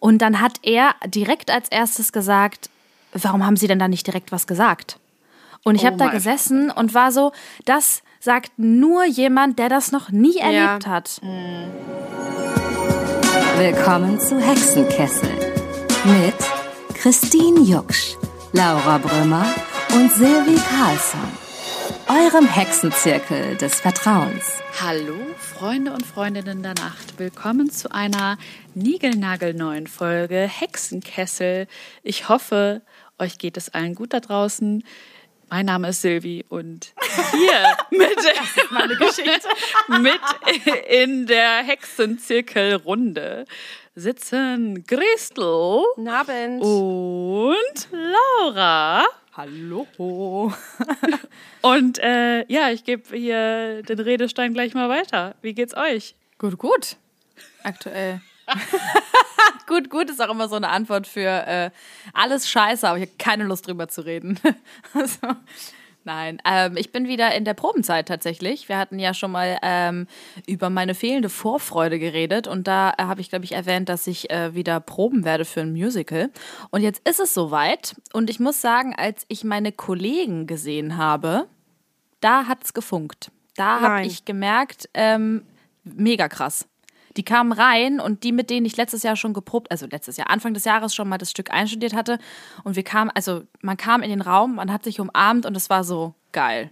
Und dann hat er direkt als erstes gesagt, warum haben Sie denn da nicht direkt was gesagt? Und ich Oh habe da gesessen und war so, das sagt nur jemand, der das noch nie erlebt hat. Willkommen zu Hexenkessel mit Christine Jucksch, Laura Brümmer und Silvi Carlsson. Eurem Hexenzirkel des Vertrauens. Hallo, Freunde und Freundinnen der Nacht. Willkommen zu einer niegelnagelneuen Folge Hexenkessel. Ich hoffe, euch geht es allen gut da draußen. Mein Name ist Silvi und hier mit, Meine Geschichte. mit in der Hexenzirkelrunde sitzen Christel Guten Abend. und Laura. Hallo. Und äh, ja, ich gebe hier den Redestein gleich mal weiter. Wie geht's euch? Gut, gut. Aktuell. gut, gut ist auch immer so eine Antwort für äh, alles scheiße, aber ich habe keine Lust drüber zu reden. also, nein, ähm, ich bin wieder in der Probenzeit tatsächlich. Wir hatten ja schon mal ähm, über meine fehlende Vorfreude geredet und da äh, habe ich, glaube ich, erwähnt, dass ich äh, wieder proben werde für ein Musical. Und jetzt ist es soweit und ich muss sagen, als ich meine Kollegen gesehen habe, da hat's gefunkt. Da habe ich gemerkt, ähm, mega krass. Die kamen rein und die, mit denen ich letztes Jahr schon geprobt, also letztes Jahr, Anfang des Jahres schon mal das Stück einstudiert hatte. Und wir kamen, also man kam in den Raum, man hat sich umarmt und es war so geil.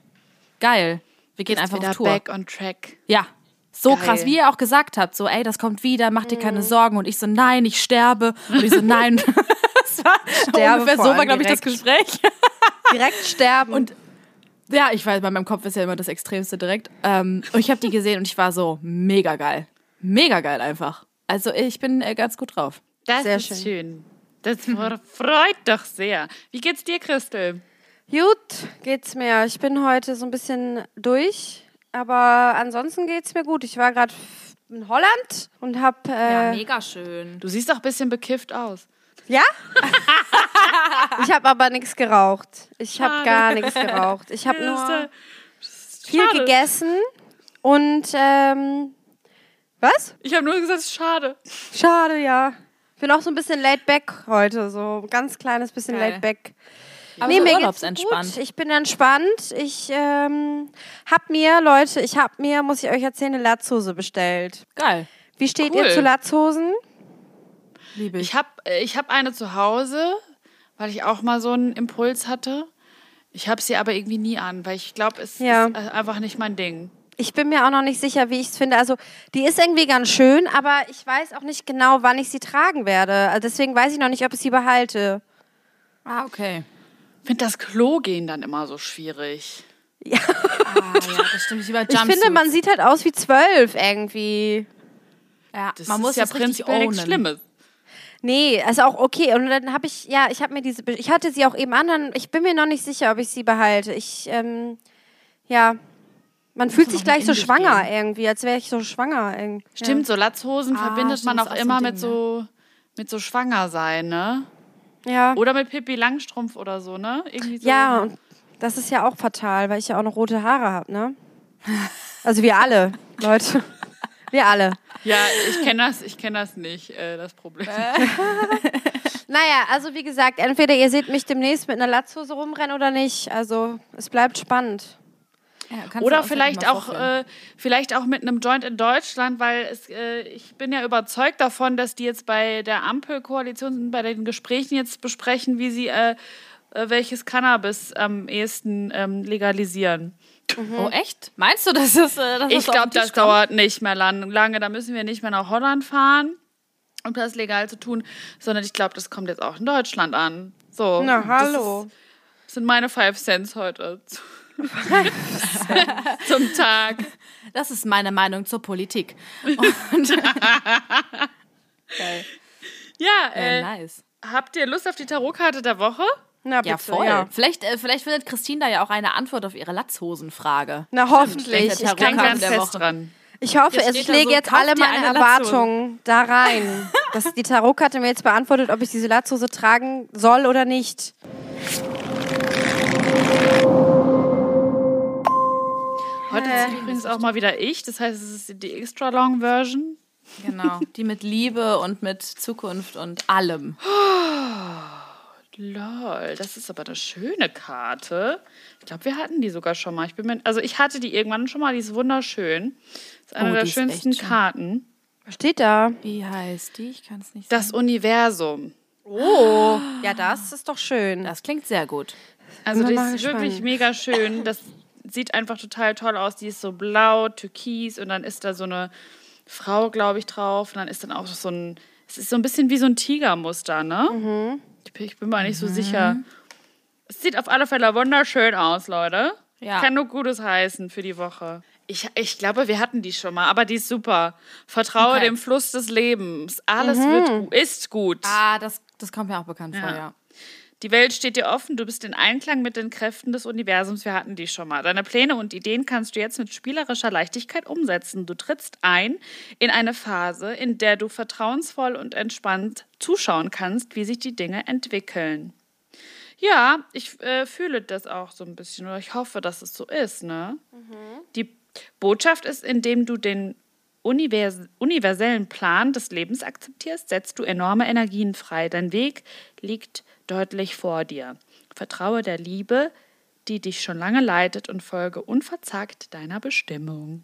Geil. Wir gehen Bist einfach wieder auf Tour. back on track. Ja. So Geil. krass, wie ihr auch gesagt habt, so, ey, das kommt wieder, mach dir Mhm. keine Sorgen. Und ich so, nein, ich sterbe. Und ich so, nein. das war Sterbe ungefähr so war, glaube ich, das. Gespräch. Direkt sterben. Und ja, ich weiß, bei meinem Kopf ist ja immer das Extremste direkt. Ähm, und ich habe die gesehen und ich war so mega geil. Mega geil einfach. Also ich bin äh, ganz gut drauf. Das Sehr ist schön. schön. Das freut doch sehr. Wie geht's dir, Christel? Gut geht's mir. Ich bin heute so ein bisschen durch, aber ansonsten geht's mir gut. Ich war gerade in Holland und hab äh, mega schön. Du siehst doch ein bisschen bekifft aus. ja. ich habe aber nichts geraucht. Ich habe gar nichts geraucht. Ich habe Ja, nur ja- viel gegessen und ähm, was? Ich habe nur gesagt, schade. Schade, ja. Ich bin auch so ein bisschen laid back heute, so ein ganz kleines bisschen Geil. laid back. Aber nee, so mir geht's urlaubsentspannt. gut. Ich bin entspannt. Ich ähm, hab mir, Leute, ich hab mir, muss ich euch erzählen, eine Latzhose bestellt. Geil. Wie steht Cool. ihr zu Latzhosen? Liebe ich. Ich habe ich hab eine zu Hause, weil ich auch mal so einen Impuls hatte. Ich habe sie aber irgendwie nie an, weil ich glaube, es Ja. ist äh, einfach nicht mein Ding. Ich bin mir auch noch nicht sicher, wie ich es finde. Also, die ist irgendwie ganz schön, aber ich weiß auch nicht genau, wann ich sie tragen werde. Also deswegen weiß ich noch nicht, ob ich sie behalte. Ah, okay. Ich finde das Klo gehen dann immer so schwierig. Ah, ja, das stimmt. Ich, Ich finde, man sieht halt aus wie zwölf irgendwie. ja, Das man ist muss ja prinzipiell nichts. Schlimmes. Nee, also auch okay. Und dann habe ich, ja, ich habe mir diese, ich hatte sie auch eben an, dann, ich bin mir noch nicht sicher, ob ich sie behalte. Ich, ähm, ja, man fühlt sich gleich so schwanger gehen. irgendwie, als wäre ich so schwanger. irgendwie. Stimmt, so Latzhosen Ah, verbindet man auch so immer ein mit Ding, so mit so schwanger sein, ne? Ja. ja. Oder mit Pippi Langstrumpf oder so, ne? Irgendwie so. Ja, und das ist ja auch fatal, weil ich ja auch noch rote Haare habe, ne? Also wir alle, Leute. Wir alle. Ja, ich kenne das, ich kenne das nicht, äh, das Problem. Naja, also wie gesagt, entweder ihr seht mich demnächst mit einer Latzhose rumrennen oder nicht. Also es bleibt spannend. Ja, Oder vielleicht auch, äh, vielleicht auch mit einem Joint in Deutschland, weil es, äh, ich bin ja überzeugt davon, dass die jetzt bei der Ampelkoalition, bei den Gesprächen jetzt besprechen, wie sie äh, äh, welches Cannabis am ehesten ähm, legalisieren. Oh, echt? Meinst du, dass das, äh, dass Ich das glaube, das kommt? dauert nicht mehr lang, lange. Da müssen wir nicht mehr nach Holland fahren, um das legal zu tun, sondern ich glaube, das kommt jetzt auch in Deutschland an. So, Na, das hallo. ist- Das sind meine Five Cents heute. Zu- Zum Tag. Das ist meine Meinung zur Politik. Und Geil. Ja, Äh, äh, nice. habt ihr Lust auf die Tarotkarte der Woche? Na, Ja, bitte, voll. Ja. Vielleicht, äh, vielleicht findet Christine da ja auch eine Antwort auf ihre Latzhosenfrage. Na, hoffentlich. Ich, kann, ganz der fest Woche. dran. ich hoffe, es, ich lege so, jetzt alle meine. Erwartungen da rein. dass die Tarotkarte mir jetzt beantwortet, ob ich diese Latzhose tragen soll oder nicht. Heute ist übrigens auch mal wieder ich, das heißt, es ist die extra long Version. Genau, die mit Liebe und mit Zukunft und allem. Lol, das ist aber eine schöne Karte. Ich glaube, wir hatten die sogar schon mal. Ich bin mir, also ich hatte die irgendwann schon mal, die ist wunderschön. Das ist eine Oh, der schönsten schön. Karten. Was steht da? Wie heißt die? Ich kann es nicht Das sagen. Universum. Oh, ja, das ist doch schön. Das klingt sehr gut. Also mal ist gespannt. wirklich mega schön. Das sieht einfach total toll aus. Die ist so blau, türkis und dann ist da so eine Frau, glaube ich, drauf. Und dann ist dann auch so ein, es ist so ein bisschen wie so ein Tigermuster, ne? Mhm. Ich, ich bin mir nicht so sicher. Es sieht auf alle Fälle wunderschön aus, Leute. Ja. Kann nur Gutes heißen für die Woche. Ich, ich glaube, wir hatten die schon mal, aber die ist super. Vertraue Okay. dem Fluss des Lebens. Alles Mhm. wird ist gut. Ah, das, das kommt mir auch bekannt vor, Ja. Die Welt steht dir offen, du bist in Einklang mit den Kräften des Universums, wir hatten die schon mal. Deine Pläne und Ideen kannst du jetzt mit spielerischer Leichtigkeit umsetzen. Du trittst ein in eine Phase, in der du vertrauensvoll und entspannt zuschauen kannst, wie sich die Dinge entwickeln. Ja, ich äh, fühle das auch so ein bisschen oder ich hoffe, dass es so ist. Ne? Die Botschaft ist, indem du den univers universellen Plan des Lebens akzeptierst, setzt du enorme Energien frei. Dein Weg liegt deutlich vor dir. Vertraue der Liebe, die dich schon lange leitet und folge unverzagt deiner Bestimmung.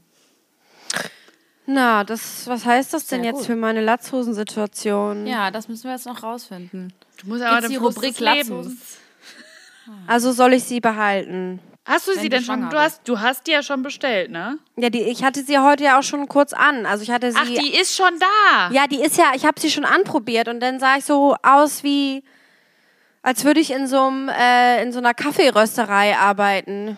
Na, das, was heißt das denn Sehr jetzt gut. für meine Latzhosensituation? Ja, das müssen wir jetzt noch rausfinden. Du musst Gibt's die Rubrik Latzhosen? Also soll ich sie behalten? Hast du sie denn schon? Du hast, du hast die ja schon bestellt, ne? Ja, die, ich hatte sie heute ja auch schon kurz an. Also ich hatte sie. Ach, die ist schon da. Ja, die ist ja, ich habe sie schon anprobiert und dann sah ich so aus wie, als würde ich in so, einem, äh, in so einer Kaffeerösterei arbeiten.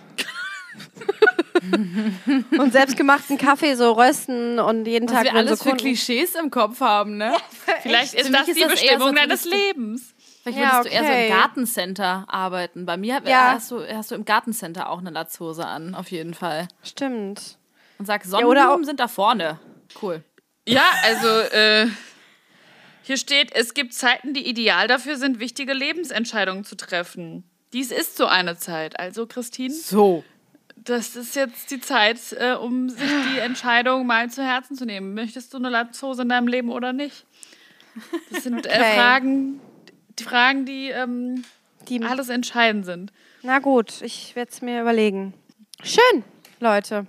und selbstgemachten Kaffee so rösten und jeden Was Tag wir alles so für Klischees im Kopf haben, ne? Vielleicht ist das ist die das Bestimmung so, deines Lebens. Vielleicht Ja, würdest du eher so okay. im Gartencenter arbeiten. Bei mir Ja. hast, du, hast du im Gartencenter auch eine Latzhose an, auf jeden Fall. Stimmt. Und sag, Sonnenblumen auch- sind da vorne. Cool. Ja, also äh, hier steht, es gibt Zeiten, die ideal dafür sind, wichtige Lebensentscheidungen zu treffen. Dies ist so eine Zeit. Also, Christine, So. das ist jetzt die Zeit, äh, um sich die Entscheidung mal zu Herzen zu nehmen. Möchtest du eine Latzhose in deinem Leben oder nicht? Das sind äh, Okay. Fragen, die Fragen, die ähm, Die, alles entscheidend sind. na gut, ich werde es mir überlegen. Schön, Leute.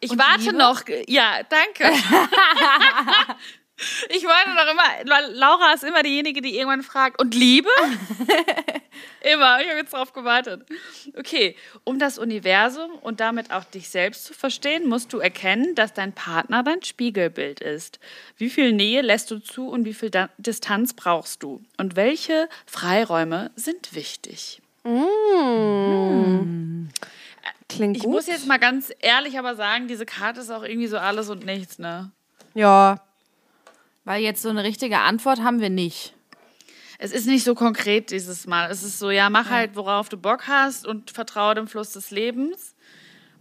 Ich warte noch. Ja, danke. ich warte noch immer. weil Laura ist immer diejenige, die irgendwann fragt. Und Liebe? immer. Ich habe jetzt drauf gewartet. Okay. Um das Universum und damit auch dich selbst zu verstehen, musst du erkennen, dass dein Partner dein Spiegelbild ist. Wie viel Nähe lässt du zu und wie viel Distanz brauchst du? Und welche Freiräume sind wichtig? Klingt Ich gut. muss jetzt mal ganz ehrlich aber sagen, diese Karte ist auch irgendwie so alles und nichts, ne? ja, Weil jetzt so eine richtige Antwort haben wir nicht. Es ist nicht so konkret dieses Mal. Es ist so, ja, mach halt, worauf du Bock hast und vertraue dem Fluss des Lebens.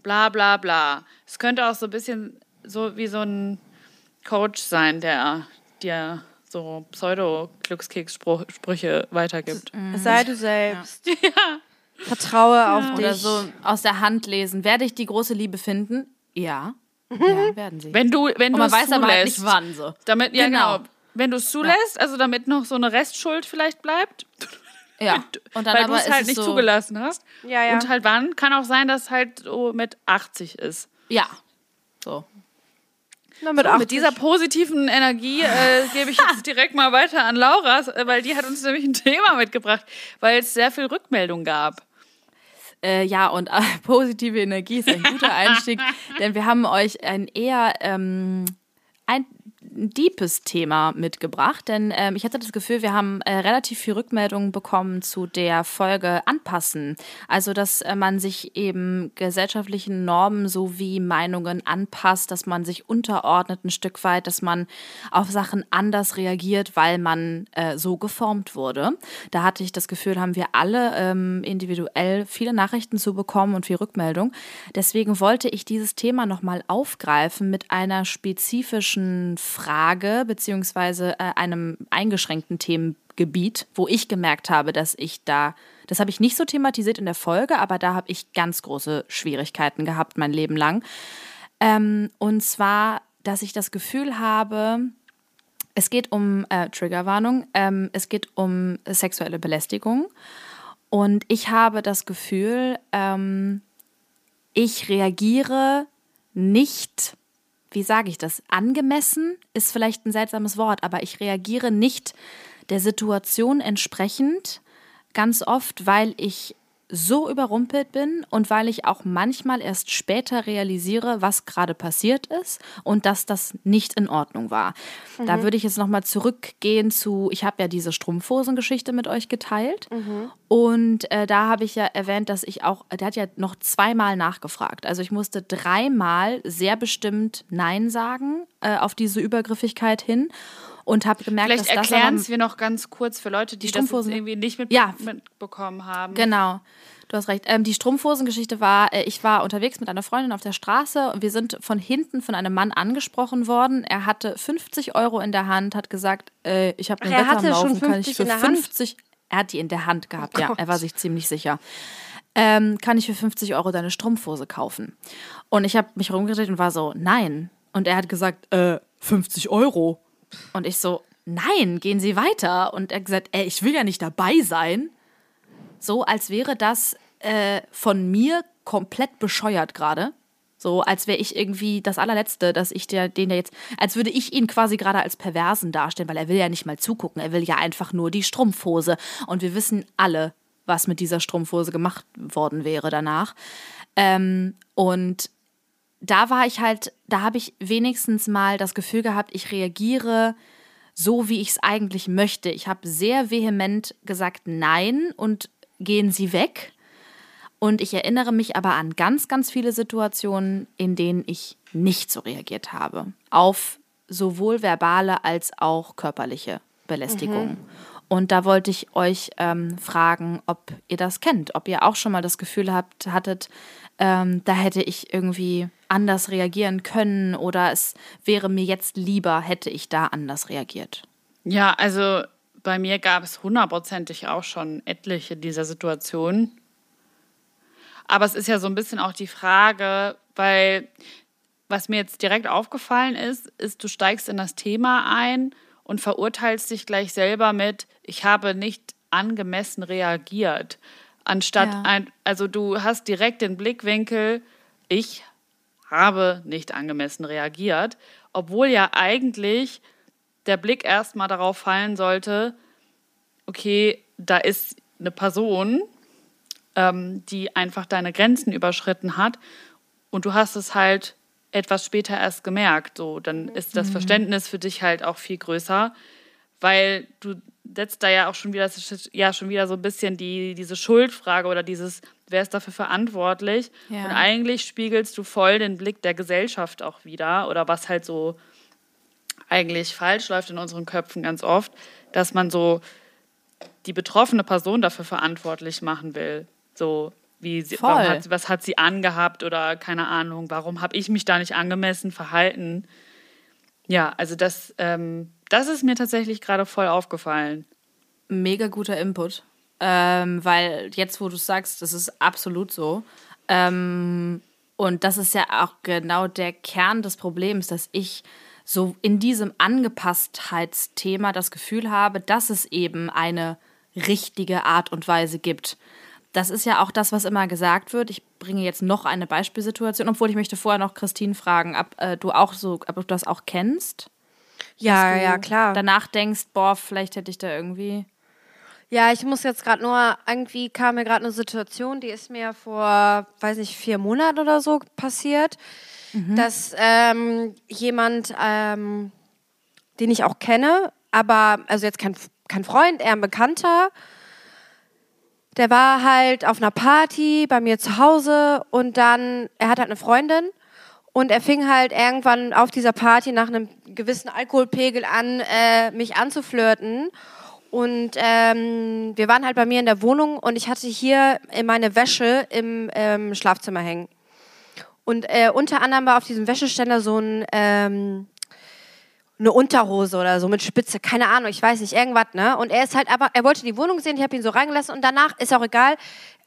Bla bla bla. Es könnte auch so ein bisschen so wie so ein Coach sein, der dir so Pseudo-Glückskeks-Sprüche weitergibt. sei du selbst. Vertraue auf dich. Oder so aus der Hand lesen. Werde ich die große Liebe finden? Ja. Ja, werden sie. Wenn du, wenn Und du man es weiß aber halt zulässt, nicht wann so. damit, ja, Genau. genau. Wenn du es zulässt, also damit noch so eine Restschuld vielleicht bleibt, Ja. Und dann weil du es halt es nicht so, zugelassen hast. Ja, ja. Und halt wann? Kann auch sein, dass halt so mit 80 ist. Ja. So. Na, mit So, 80. mit dieser positiven Energie äh, gebe ich jetzt direkt mal weiter an Laura, äh, weil die hat uns nämlich ein Thema mitgebracht, weil es sehr viel Rückmeldung gab. Äh, ja, und äh, positive Energie ist ein guter Einstieg, denn wir haben euch ein eher ähm, ein deepes Thema mitgebracht, denn ähm, ich hatte das Gefühl, wir haben äh, relativ viel Rückmeldungen bekommen zu der Folge Anpassen. Also, dass äh, man sich eben gesellschaftlichen Normen sowie Meinungen anpasst, dass man sich unterordnet ein Stück weit, dass man auf Sachen anders reagiert, weil man äh, so geformt wurde. Da hatte ich das Gefühl, haben wir alle ähm, individuell viele Nachrichten zu bekommen und viel Rückmeldung. Deswegen wollte ich dieses Thema nochmal aufgreifen mit einer spezifischen Frage beziehungsweise äh, einem eingeschränkten Themengebiet, wo ich gemerkt habe, dass ich da, das habe ich nicht so thematisiert in der Folge, aber da habe ich ganz große Schwierigkeiten gehabt mein Leben lang. Ähm, und zwar dass ich das Gefühl habe, es geht um äh, Triggerwarnung, ähm, es geht um sexuelle Belästigung. Und ich habe das Gefühl, ähm, ich reagiere nicht, wie sage ich das, angemessen ist vielleicht ein seltsames Wort, aber ich reagiere nicht der Situation entsprechend ganz oft, weil ich so überrumpelt bin und weil ich auch manchmal erst später realisiere, was gerade passiert ist und dass das nicht in Ordnung war. Mhm. Da würde ich jetzt nochmal zurückgehen zu, ich habe ja diese Strumpfhosengeschichte mit euch geteilt mhm. und äh, da habe ich ja erwähnt, dass ich auch, der hat ja noch zweimal nachgefragt. Also ich musste dreimal sehr bestimmt Nein sagen äh, auf diese Übergriffigkeit hin und habe gemerkt, Vielleicht dass das erklären es wir noch ganz kurz für Leute, die, die das irgendwie nicht mit ja. mitbekommen haben. Genau. Du hast recht. Ähm, die Strumpfhosengeschichte war, äh, ich war unterwegs mit einer Freundin auf der Straße und wir sind von hinten von einem Mann angesprochen worden. Er hatte 50 Euro in der Hand, hat gesagt, äh, ich habe eine Wette am Laufen, kann ich für 50. Er hat die in der Hand gehabt, oh ja, er war sich ziemlich sicher. Ähm, kann ich für 50 Euro deine Strumpfhose kaufen? Und ich habe mich rumgedreht und war so, nein. Und er hat gesagt, äh, 50 Euro. Und ich so, nein, gehen Sie weiter. Und er hat gesagt, ey, ich will ja nicht dabei sein. So, als wäre das äh, von mir komplett bescheuert gerade. So, als wäre ich irgendwie das allerletzte, dass ich der, den der jetzt, als würde ich ihn quasi gerade als Perversen darstellen, weil er will ja nicht mal zugucken, er will ja einfach nur die Strumpfhose. Und wir wissen alle, was mit dieser Strumpfhose gemacht worden wäre danach. Ähm, und da war ich halt, da habe ich wenigstens mal das Gefühl gehabt, ich reagiere so, wie ich es eigentlich möchte. Ich habe sehr vehement gesagt Nein und gehen Sie weg. Und ich erinnere mich aber an ganz, ganz viele Situationen, in denen ich nicht so reagiert habe. Auf sowohl verbale als auch körperliche Belästigung. Mhm. Und da wollte ich euch ähm, fragen, ob ihr das kennt, ob ihr auch schon mal das Gefühl habt, hattet, ähm, da hätte ich irgendwie anders reagieren können oder es wäre mir jetzt lieber, hätte ich da anders reagiert. Ja, also bei mir gab es hundertprozentig auch schon etliche dieser Situationen. Aber es ist ja so ein bisschen auch die Frage, weil was mir jetzt direkt aufgefallen ist, ist, du steigst in das Thema ein und verurteilst dich gleich selber mit, ich habe nicht angemessen reagiert. Anstatt, ja. ein, also du hast direkt den Blickwinkel, ich habe nicht angemessen reagiert, obwohl ja eigentlich der Blick erstmal darauf fallen sollte, okay, da ist eine Person, ähm, die einfach deine Grenzen überschritten hat und du hast es halt etwas später erst gemerkt. So, dann ist das mhm. Verständnis für dich halt auch viel größer, weil du setzt da ja auch schon wieder, ja schon wieder so ein bisschen die, diese Schuldfrage oder dieses, wer ist dafür verantwortlich? Ja. Und eigentlich spiegelst du voll den Blick der Gesellschaft auch wieder oder was halt so eigentlich falsch läuft in unseren Köpfen ganz oft, dass man so die betroffene Person dafür verantwortlich machen will. So, wie sie, hat, was hat sie angehabt oder keine Ahnung, warum habe ich mich da nicht angemessen verhalten? Ja, also das, ähm, das ist mir tatsächlich gerade voll aufgefallen. Mega guter Input. Ähm, weil jetzt, wo du sagst, das ist absolut so. Ähm, und das ist ja auch genau der Kern des Problems, dass ich so in diesem Angepasstheitsthema das Gefühl habe, dass es eben eine richtige Art und Weise gibt. Das ist ja auch das, was immer gesagt wird. Ich bringe jetzt noch eine Beispielsituation, obwohl ich möchte vorher noch Christine fragen, ob äh, du auch so, ob du das auch kennst. Ja, ja, klar. Danach denkst, boah, vielleicht hätte ich da irgendwie. Ja, ich muss jetzt gerade nur, irgendwie kam mir gerade eine Situation, die ist mir vor, weiß nicht, vier Monaten oder so passiert, mhm. dass ähm, jemand, ähm, den ich auch kenne, aber, also jetzt kein, kein Freund, eher ein Bekannter, der war halt auf einer Party bei mir zu Hause und dann, er hat halt eine Freundin und er fing halt irgendwann auf dieser Party nach einem gewissen Alkoholpegel an, äh, mich anzuflirten. Und ähm, wir waren halt bei mir in der Wohnung und ich hatte hier meine Wäsche im ähm, Schlafzimmer hängen. Und äh, unter anderem war auf diesem Wäscheständer so ein ähm, eine Unterhose oder so mit Spitze, keine Ahnung, ich weiß nicht, irgendwas, ne? Und er ist halt aber, er wollte die Wohnung sehen, ich habe ihn so reingelassen und danach ist auch egal,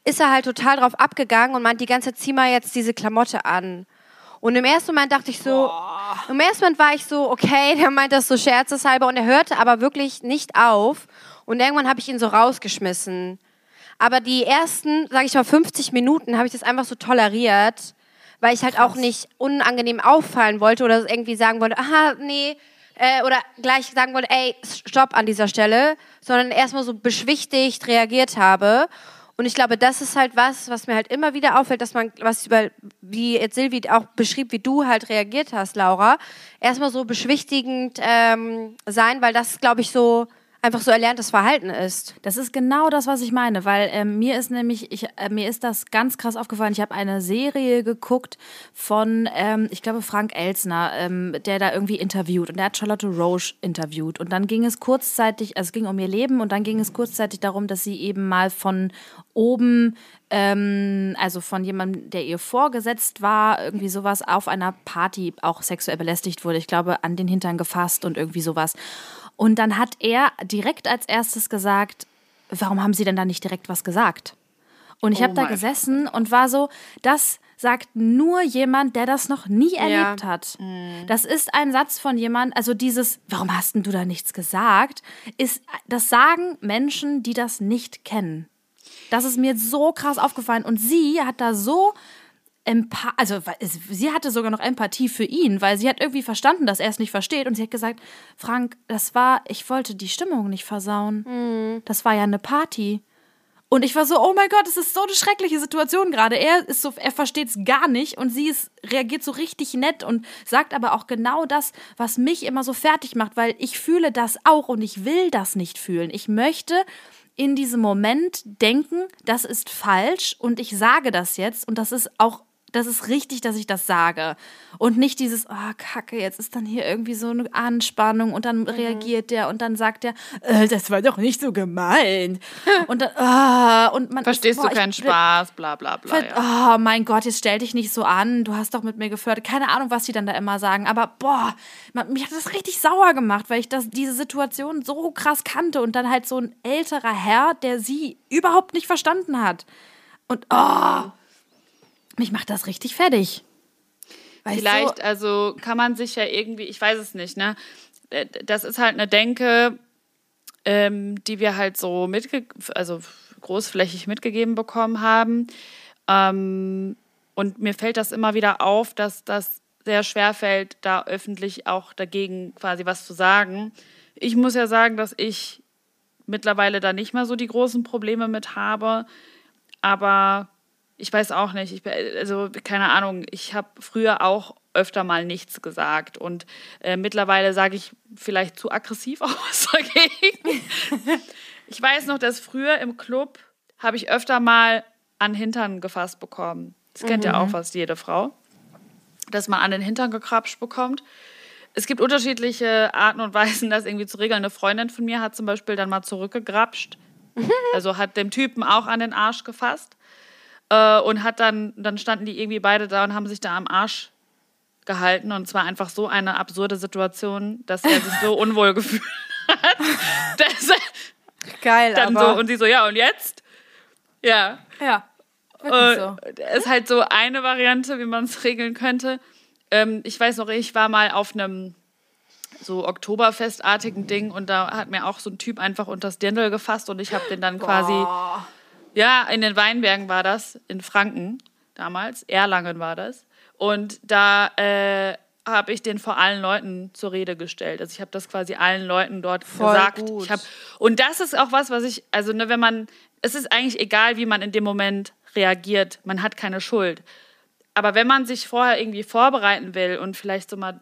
ist er halt total drauf abgegangen und meint die ganze zieh mal jetzt diese Klamotte an. Und im ersten Moment dachte ich so, im ersten Moment war ich so, okay, der meint das so scherzeshalber und er hörte aber wirklich nicht auf. Und irgendwann habe ich ihn so rausgeschmissen. Aber die ersten, sage ich mal, 50 Minuten habe ich das einfach so toleriert, weil ich halt auch nicht unangenehm auffallen wollte oder irgendwie sagen wollte, aha, nee, äh, oder gleich sagen wollte, ey, stopp an dieser Stelle, sondern erstmal so beschwichtigt reagiert habe. Und ich glaube, das ist halt was, was mir halt immer wieder auffällt, dass man, was über, wie jetzt Silvi auch beschrieb, wie du halt reagiert hast, Laura, erstmal so beschwichtigend ähm, sein, weil das, glaube ich, so einfach so erlerntes Verhalten ist. Das ist genau das, was ich meine, weil ähm, mir ist nämlich, ich, äh, mir ist das ganz krass aufgefallen. Ich habe eine Serie geguckt von, ähm, ich glaube, Frank Elsner, ähm, der da irgendwie interviewt und der hat Charlotte Roche interviewt. Und dann ging es kurzzeitig, also es ging um ihr Leben und dann ging es kurzzeitig darum, dass sie eben mal von oben ähm, also von jemandem, der ihr vorgesetzt war, irgendwie sowas auf einer Party auch sexuell belästigt wurde. Ich glaube, an den Hintern gefasst und irgendwie sowas. Und dann hat er direkt als erstes gesagt, warum haben Sie denn da nicht direkt was gesagt? Und ich Oh habe da gesessen und war so, das sagt nur jemand, der das noch nie erlebt hat. Das ist ein Satz von jemand, also dieses, warum hast denn du da nichts gesagt, ist, das sagen Menschen, die das nicht kennen. Das ist mir so krass aufgefallen und sie hat da so also es- sie hatte sogar noch Empathie für ihn, weil sie hat irgendwie verstanden, dass er es nicht versteht und sie hat gesagt, Frank, das war, ich wollte die Stimmung nicht versauen. Das war ja eine Party. Und ich war so, oh mein Gott, das ist so eine schreckliche Situation gerade. Er ist so, er versteht es gar nicht und sie ist, reagiert so richtig nett und sagt aber auch genau das, was mich immer so fertig macht, weil ich fühle das auch und ich will das nicht fühlen. Ich möchte in diesem Moment denken, das ist falsch und ich sage das jetzt und das ist auch das ist richtig, dass ich das sage. Und nicht dieses, oh, Kacke, jetzt ist dann hier irgendwie so eine Anspannung und Mhm. dann reagiert der und dann sagt der, äh, das war doch nicht so gemeint. Und dann, ah, und man Verstehst ist, du boah, keinen ich- Spaß, bla bla bla. Ja. Oh mein Gott, jetzt stell dich nicht so an. Du hast doch mit mir geflirtet. Keine Ahnung, was die dann da immer sagen. Aber boah, man, mich hat das richtig sauer gemacht, weil ich das, diese Situation so krass kannte und dann halt so ein älterer Herr, der sie überhaupt nicht verstanden hat. Und oh, mich macht das richtig fertig. Ich Vielleicht, so, also kann man sich ja irgendwie, ich weiß es nicht, ne? Äh, Das ist halt eine Denke, ähm, die wir halt so mitge also großflächig mitgegeben bekommen haben. Ähm, und mir fällt das immer wieder auf, dass das sehr schwer fällt, da öffentlich auch dagegen quasi was zu sagen. Ich muss ja sagen, dass ich mittlerweile da nicht mehr so die großen Probleme mit habe. Aber ich weiß auch nicht. Ich, also keine Ahnung. Ich habe früher auch öfter mal nichts gesagt und äh, mittlerweile sage ich vielleicht zu aggressiv was dagegen. ich weiß noch, dass früher im Club habe ich öfter mal an Hintern gefasst bekommen. Das kennt ja auch fast jede Frau, dass man an den Hintern gekrapscht bekommt. Es gibt unterschiedliche Arten und Weisen, das irgendwie zu regeln. Eine Freundin von mir hat zum Beispiel dann mal zurückgegrapscht. Also hat dem Typen auch an den Arsch gefasst. Äh, und hat dann, dann standen die irgendwie beide da und haben sich da am Arsch gehalten. Und es war einfach so eine absurde Situation, dass er sich so unwohl gefühlt hat. Dass er Geil, dann aber so, und sie so, ja, und jetzt? Ja. ja, wirklich so. Äh, ist halt so eine Variante, wie man es regeln könnte. Ähm, ich weiß noch, ich war mal auf einem so Oktoberfestartigen Ding und da hat mir auch so ein Typ einfach unter das Dirndl gefasst und ich habe den dann quasi, ja, in den Weinbergen war das, in Franken damals, Erlangen war das. Und da äh, habe ich den vor allen Leuten zur Rede gestellt. Also ich habe das quasi allen Leuten dort Voll gesagt. gut. Ich hab, und das ist auch was, was ich, also ne, wenn man, es ist eigentlich egal, wie man in dem Moment reagiert. Man hat keine Schuld. Aber wenn man sich vorher irgendwie vorbereiten will und vielleicht so mal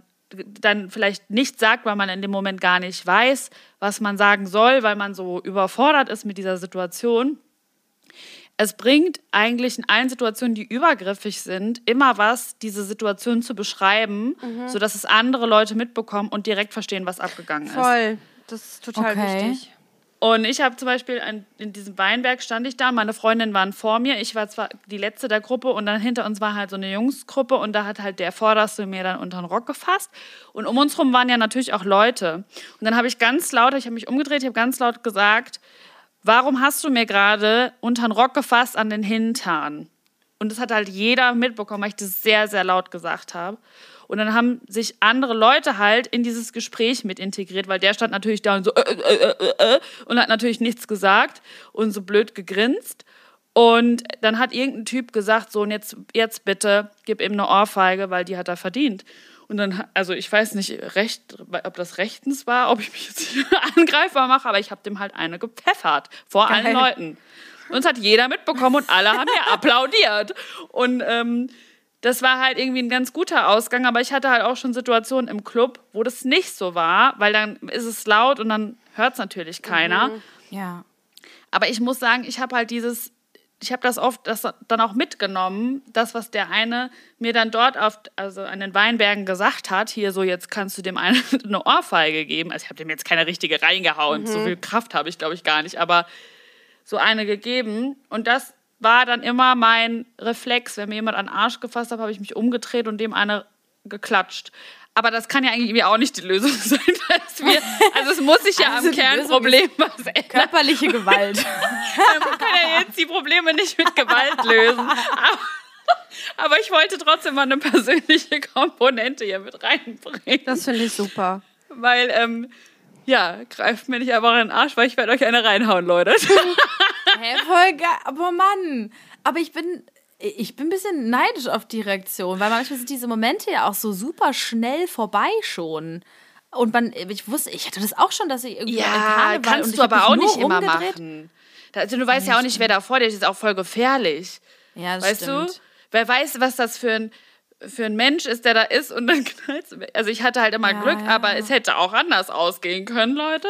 dann vielleicht nicht sagt, weil man in dem Moment gar nicht weiß, was man sagen soll, weil man so überfordert ist mit dieser Situation. Es bringt eigentlich in allen Situationen, die übergriffig sind, immer was, diese Situation zu beschreiben, sodass es andere Leute mitbekommen und direkt verstehen, was abgegangen ist. voll. Das ist total Okay. wichtig. Und ich habe zum Beispiel an, in diesem Weinberg stand ich da, meine Freundinnen waren vor mir. Ich war zwar die letzte der Gruppe und dann hinter uns war halt so eine Jungsgruppe und da hat halt der Vorderste mir dann unter den Rock gefasst. Und um uns rum waren ja natürlich auch Leute. Und dann habe ich ganz laut, ich habe mich umgedreht, ich habe ganz laut gesagt, warum hast du mir gerade unter den Rock gefasst an den Hintern? Und das hat halt jeder mitbekommen, weil ich das sehr, sehr laut gesagt habe. Und dann haben sich andere Leute halt in dieses Gespräch mit integriert, weil der stand natürlich da und so äh, äh, äh, äh, und hat natürlich nichts gesagt und so blöd gegrinst. Und dann hat irgendein Typ gesagt, so, und jetzt, jetzt bitte, gib ihm eine Ohrfeige, weil die hat er verdient. Und dann, also ich weiß nicht recht, ob das rechtens war, ob ich mich jetzt hier angreifbar mache, aber ich habe dem halt eine gepfeffert vor Geil. allen Leuten. Und es hat jeder mitbekommen und alle haben mir applaudiert. Und ähm, das war halt irgendwie ein ganz guter Ausgang, aber ich hatte halt auch schon Situationen im Club, wo das nicht so war, weil dann ist es laut und dann hört es natürlich keiner. Ja. Aber ich muss sagen, ich habe halt dieses, ich habe das oft das dann auch mitgenommen, das, was der eine mir dann dort auf, also an den Weinbergen gesagt hat, hier so, jetzt kannst du dem einen eine Ohrfeige geben. Also ich habe dem jetzt keine richtige reingehauen, so viel Kraft habe ich, glaube ich, gar nicht, aber so eine gegeben. Und das war dann immer mein Reflex. Wenn mir jemand an den Arsch gefasst hat, habe ich mich umgedreht und dem eine geklatscht. Aber das kann ja eigentlich auch nicht die Lösung sein. Wir, also es muss sich ja Also am Kernproblem was ändern. Körperliche Gewalt. Man kann ja jetzt die Probleme nicht mit Gewalt lösen. Aber, aber ich wollte trotzdem mal eine persönliche Komponente hier mit reinbringen. Das finde ich super. Weil, ähm, ja, greift mir nicht einfach in den Arsch, weil ich werde euch eine reinhauen, Leute. Hä, voll geil. Aber Mann, aber ich bin, ich bin ein bisschen neidisch auf die Reaktion, weil manchmal sind diese Momente ja auch so super schnell vorbei schon. Und man, ich wusste, ich hatte das auch schon, dass ich irgendwie an Karneval und kannst ich du aber auch nicht immer machen. Also du weißt ja auch nicht, wer da vor dir ist, ist auch voll gefährlich. Ja, das Weißt stimmt. du? Wer weiß, was das für ein, für ein Mensch ist, der da ist und dann knallt Also ich hatte halt immer Ja, Glück, ja, aber es hätte auch anders ausgehen können, Leute.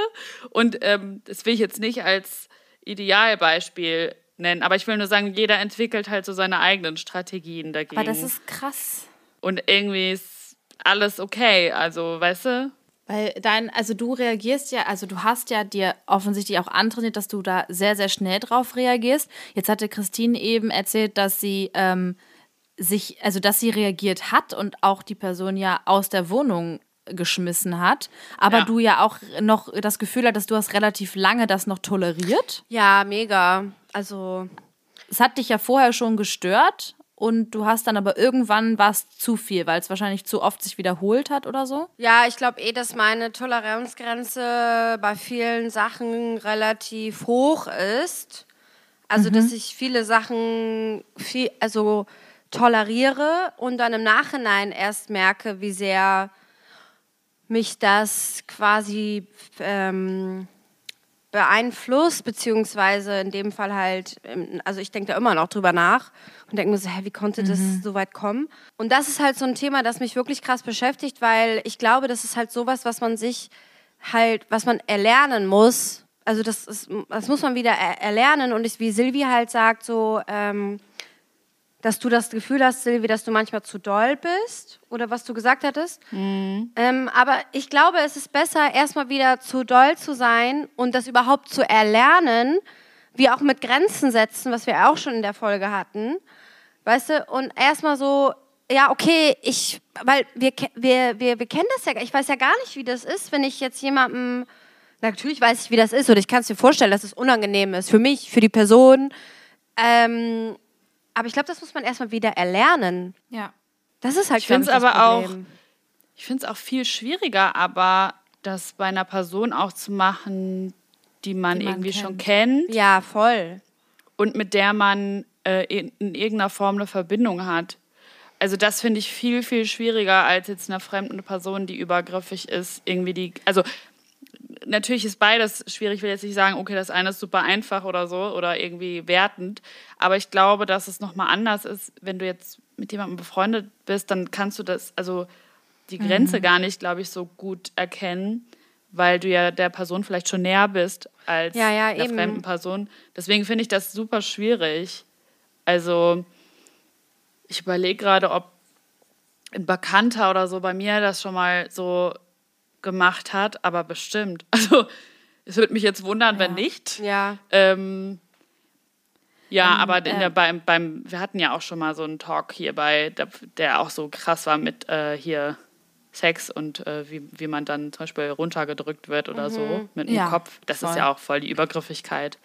Und ähm, das will ich jetzt nicht als Idealbeispiel nennen, aber ich will nur sagen, jeder entwickelt halt so seine eigenen Strategien dagegen. Aber das ist krass. und irgendwie ist alles okay, also weißt du? Weil dein, also du reagierst ja, also du hast ja dir offensichtlich auch antrainiert, dass du da sehr, sehr schnell drauf reagierst. Jetzt hatte Christine eben erzählt, dass sie ähm, sich, also dass sie reagiert hat und auch die Person ja aus der Wohnung geschmissen hat. Aber Ja. du ja auch noch das Gefühl hattest, du hast relativ lange das noch toleriert. Ja, mega. Also, Es hat dich ja vorher schon gestört und du hast dann aber irgendwann war es zu viel, weil es wahrscheinlich zu oft sich wiederholt hat oder so. ja, ich glaube eh, dass meine Toleranzgrenze bei vielen Sachen relativ hoch ist. Also, dass ich viele Sachen viel, also toleriere und dann im Nachhinein erst merke, wie sehr mich das quasi ähm, beeinflusst, beziehungsweise in dem Fall halt, ähm, also ich denke da immer noch drüber nach und denke mir so, hä, wie konnte das so weit kommen? Und das ist halt so ein Thema, das mich wirklich krass beschäftigt, weil ich glaube, das ist halt sowas, was man sich halt, was man erlernen muss. Also das, ist, das muss man wieder er erlernen und ich, wie Silvi halt sagt, so, ähm, dass du das Gefühl hast, Silvi, dass du manchmal zu doll bist oder was du gesagt hattest. Ähm, aber ich glaube, es ist besser, erstmal wieder zu doll zu sein und das überhaupt zu erlernen, wie auch mit Grenzen setzen, was wir auch schon in der Folge hatten. Weißt du, und erstmal so, ja, okay, ich, weil wir, wir, wir, wir kennen das ja, ich weiß ja gar nicht, wie das ist, wenn ich jetzt jemandem, natürlich weiß ich, wie das ist, oder ich kann es dir vorstellen, dass es unangenehm ist, für mich, für die Person. Ähm, aber ich glaube, das muss man erstmal wieder erlernen. Ja. Das ist halt, Ich find's das aber auch-. Ich finde es auch viel schwieriger, aber das bei einer Person auch zu machen, die man, Die man irgendwie schon kennt. kennt Ja, voll. und mit der man äh, in, in irgendeiner Form eine Verbindung hat. Also das finde ich viel, viel schwieriger als jetzt einer fremden Person, die übergriffig ist. Irgendwie die, also natürlich ist beides schwierig. Ich will jetzt nicht sagen, okay, das eine ist super einfach oder so oder irgendwie wertend. Aber ich glaube, dass es nochmal anders ist, wenn du jetzt mit jemandem befreundet bist, dann kannst du das, also die Grenze gar nicht, glaube ich, so gut erkennen, weil du ja der Person vielleicht schon näher bist als Ja, ja, der eben. fremden Person. Deswegen finde ich das super schwierig. Also ich überlege gerade, ob ein Bekannter oder so bei mir das schon mal so gemacht hat, aber bestimmt. Also es würde mich jetzt wundern, wenn nicht. Ja. Ähm, ja, aber in äh, der, beim, beim, wir hatten ja auch schon mal so einen Talk hier bei, der, der auch so krass war mit äh, hier Sex und äh, wie, wie man dann zum Beispiel runtergedrückt wird oder so mit dem Ja, Kopf. Das ist voll. ja auch voll die Übergriffigkeit.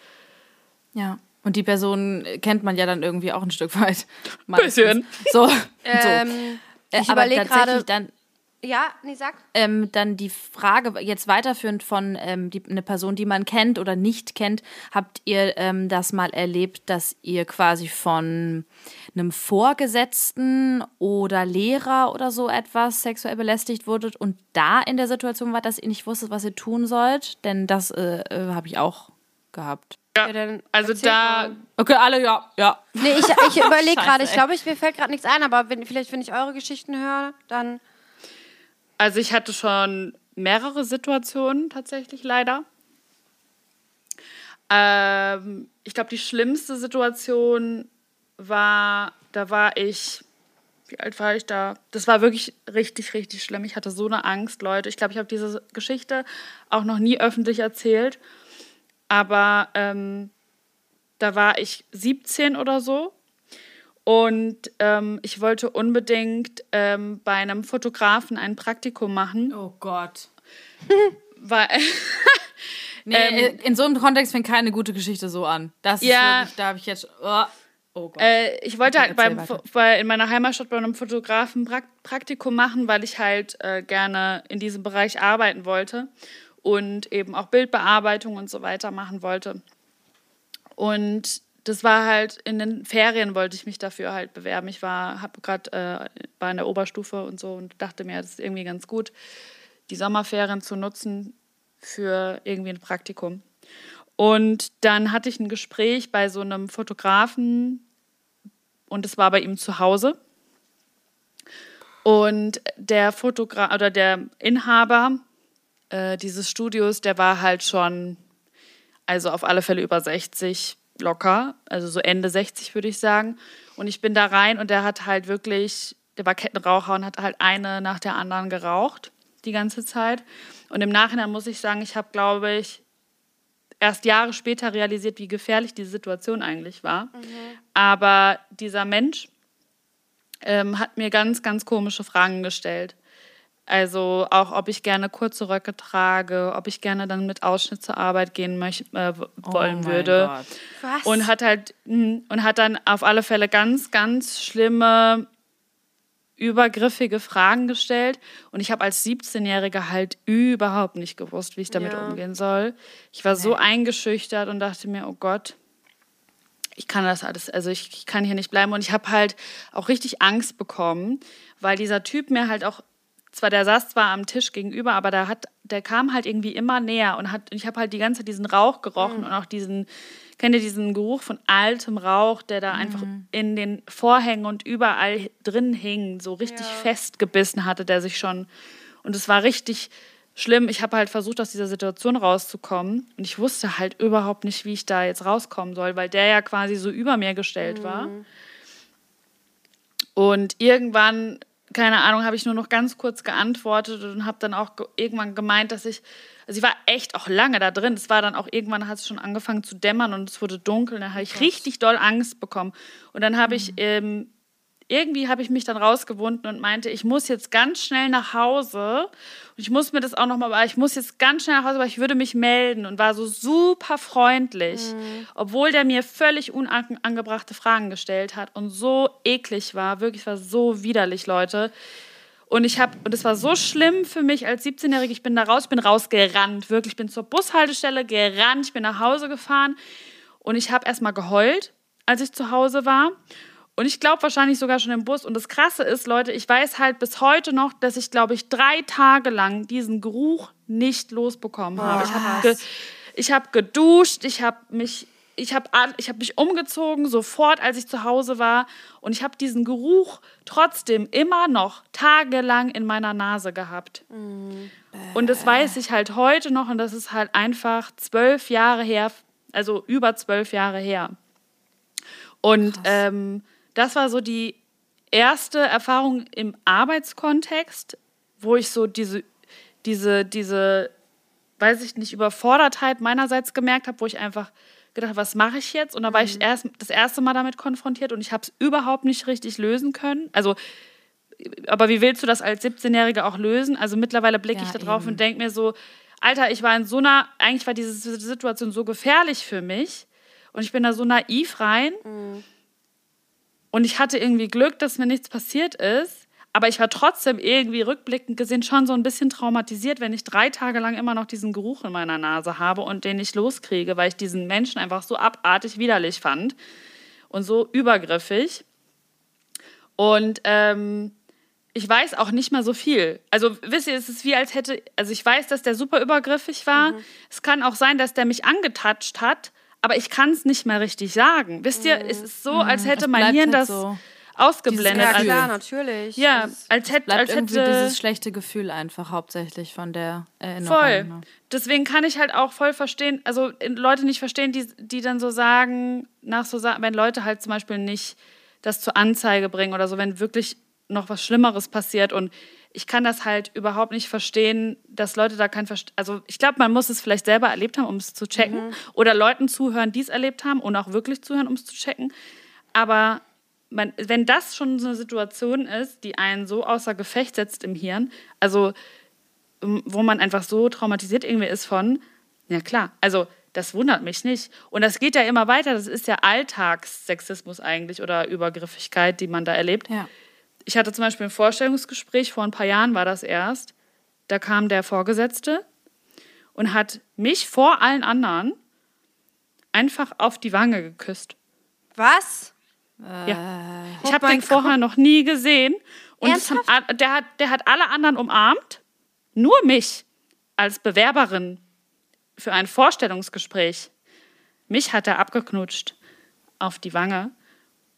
Ja. Und die Person kennt man ja dann irgendwie auch ein Stück weit. Bisschen. So. Ähm, so. ich Äh, aber überlege tatsächlich gerade. Dann, Ja, nee, sag. ähm, dann die Frage jetzt weiterführend von ähm, die, eine Person, die man kennt oder nicht kennt, habt ihr ähm, das mal erlebt, dass ihr quasi von einem Vorgesetzten oder Lehrer oder so etwas sexuell belästigt wurdet und da in der Situation war, dass ihr nicht wusstet, was ihr tun sollt? Denn das äh, äh, habe ich auch gehabt. Ja, dann Also da, mal. Okay, alle, ja, ja. Nee, ich, ich überlege gerade. Ich glaube, ich, mir fällt gerade nichts ein, aber wenn, vielleicht, wenn ich eure Geschichten höre, dann. Also ich hatte schon mehrere Situationen tatsächlich leider. Ähm, ich glaube, die schlimmste Situation war, da war ich, wie alt war ich da? Das war wirklich richtig, richtig schlimm. Ich hatte so eine Angst, Leute. Ich glaube, ich habe diese Geschichte auch noch nie öffentlich erzählt. Aber ähm, da war ich 17 oder so. Und ähm, ich wollte unbedingt ähm, bei einem Fotografen ein Praktikum machen, Oh Gott. weil Nee, Ähm, in so einem Kontext fängt keine gute Geschichte so an. Das ist Ja. wirklich, da habe ich jetzt. Oh, oh Gott. äh, ich wollte halt beim, bei, in meiner Heimatstadt bei einem Fotografen Prak Praktikum machen, weil ich halt äh, gerne in diesem Bereich arbeiten wollte und eben auch Bildbearbeitung und so weiter machen wollte. Und das war halt in den Ferien wollte ich mich dafür halt bewerben. Ich war habe gerade äh, war in der Oberstufe und so und dachte mir, das ist irgendwie ganz gut, die Sommerferien zu nutzen für irgendwie ein Praktikum. Und dann hatte ich ein Gespräch bei so einem Fotografen und es war bei ihm zu Hause. Und der Fotograf oder der Inhaber äh, dieses Studios, der war halt schon, also auf alle Fälle über 60 locker, also so Ende 60 würde ich sagen. Und ich bin da rein und der hat halt wirklich, der war Kettenraucher und hat halt eine nach der anderen geraucht die ganze Zeit. Und im Nachhinein muss ich sagen, ich habe, glaube ich, erst Jahre später realisiert, wie gefährlich diese Situation eigentlich war. Aber dieser Mensch ähm, hat mir ganz, ganz komische Fragen gestellt. Also auch, ob ich gerne kurze Röcke trage, ob ich gerne dann mit Ausschnitt zur Arbeit gehen möch, äh, w- wollen Oh würde. Gott. Was? Und hat halt mh, und hat dann auf alle Fälle ganz, ganz schlimme, übergriffige Fragen gestellt. Und ich habe als 17-Jährige halt überhaupt nicht gewusst, wie ich damit Ja. umgehen soll. Ich war so eingeschüchtert und dachte mir, oh Gott, ich kann das alles, also ich, ich kann hier nicht bleiben. Und ich habe halt auch richtig Angst bekommen, weil dieser Typ mir halt auch, zwar der saß zwar am Tisch gegenüber, aber der hat, der kam halt irgendwie immer näher und hat, ich habe halt die ganze Zeit diesen Rauch gerochen und auch diesen, kennt ihr diesen Geruch von altem Rauch, der da einfach in den Vorhängen und überall drin hing, so richtig festgebissen hatte, der sich schon, und es war richtig schlimm. Ich habe halt versucht, aus dieser Situation rauszukommen und ich wusste halt überhaupt nicht, wie ich da jetzt rauskommen soll, weil der ja quasi so über mir gestellt war. Und irgendwann, keine Ahnung, habe ich nur noch ganz kurz geantwortet und habe dann auch ge irgendwann gemeint, dass ich, also ich war echt auch lange da drin. Es war dann auch irgendwann hat es schon angefangen zu dämmern und es wurde dunkel. Und dann habe ich richtig doll Angst bekommen. Und dann habe ich ähm, irgendwie habe ich mich dann rausgewunden und meinte, ich muss jetzt ganz schnell nach Hause. Und ich muss mir das auch nochmal, aber ich muss jetzt ganz schnell nach Hause, weil ich würde mich melden und war so super freundlich, obwohl der mir völlig unangebrachte Fragen gestellt hat und so eklig war. Wirklich, war so widerlich, Leute. Und ich habe, und es war so schlimm für mich als 17-Jährige, ich bin da raus, ich bin rausgerannt, wirklich, ich bin zur Bushaltestelle gerannt, ich bin nach Hause gefahren und ich habe erstmal geheult, als ich zu Hause war. Und ich glaube wahrscheinlich sogar schon im Bus. Und das Krasse ist, Leute, ich weiß halt bis heute noch, dass ich, glaube ich, drei Tage lang diesen Geruch nicht losbekommen habe. Ich habe ge ich hab geduscht, ich habe mich, ich habe ich hab mich umgezogen, sofort, als ich zu Hause war. Und ich habe diesen Geruch trotzdem immer noch tagelang in meiner Nase gehabt. Und das weiß ich halt heute noch. Und das ist halt einfach zwölf Jahre her, also über zwölf Jahre her. Und ähm, das war so die erste Erfahrung im Arbeitskontext, wo ich so diese, diese, diese, weiß ich nicht, Überfordertheit meinerseits gemerkt habe, wo ich einfach gedacht was mache ich jetzt? Und da war ich erst das erste Mal damit konfrontiert und ich habe es überhaupt nicht richtig lösen können. Also, aber wie willst du das als 17-Jährige auch lösen? Also mittlerweile blicke Ja, ich da drauf eben. und denke mir so, Alter, ich war in so einer, eigentlich war diese Situation so gefährlich für mich. Und ich bin da so naiv rein. Und ich hatte irgendwie Glück, dass mir nichts passiert ist. Aber ich war trotzdem irgendwie rückblickend gesehen schon so ein bisschen traumatisiert, wenn ich drei Tage lang immer noch diesen Geruch in meiner Nase habe und den nicht loskriege, weil ich diesen Menschen einfach so abartig widerlich fand und so übergriffig. Und ähm, ich weiß auch nicht mehr so viel. Also wisst ihr, es ist wie als hätte, also ich weiß, dass der super übergriffig war. Mhm. Es kann auch sein, dass der mich angetatscht hat, aber ich kann es nicht mehr richtig sagen. Wisst ihr, es ist so, als hätte Es mein Hirn halt das so. ausgeblendet. Ja, Gefühl. klar, natürlich. ja, Das- als hätte, Bleibt als irgendwie hätte dieses schlechte Gefühl einfach hauptsächlich von der Erinnerung. Voll. ne? Deswegen kann ich halt auch voll verstehen, also Leute nicht verstehen, die, die dann so sagen, nach so wenn Leute halt zum Beispiel nicht das zur Anzeige bringen oder so, wenn wirklich noch was Schlimmeres passiert und ich kann das halt überhaupt nicht verstehen, dass Leute da kein Verst also ich glaube, man muss es vielleicht selber erlebt haben, um es zu checken oder Leuten zuhören, die es erlebt haben und auch wirklich zuhören, um es zu checken. Aber man, wenn das schon so eine Situation ist, die einen so außer Gefecht setzt im Hirn, also ähm, wo man einfach so traumatisiert irgendwie ist von, ja klar, also das wundert mich nicht. Und das geht ja immer weiter, das ist ja Alltagssexismus eigentlich oder Übergriffigkeit, die man da erlebt. Ja. Ich hatte zum Beispiel ein Vorstellungsgespräch, vor ein paar Jahren war das erst, da kam der Vorgesetzte und hat mich vor allen anderen einfach auf die Wange geküsst. Was? Ja. Ich Oh habe mein den vorher noch nie gesehen. Und haben, der, hat, der hat alle anderen umarmt, nur mich als Bewerberin für ein Vorstellungsgespräch. Mich hat er abgeknutscht auf die Wange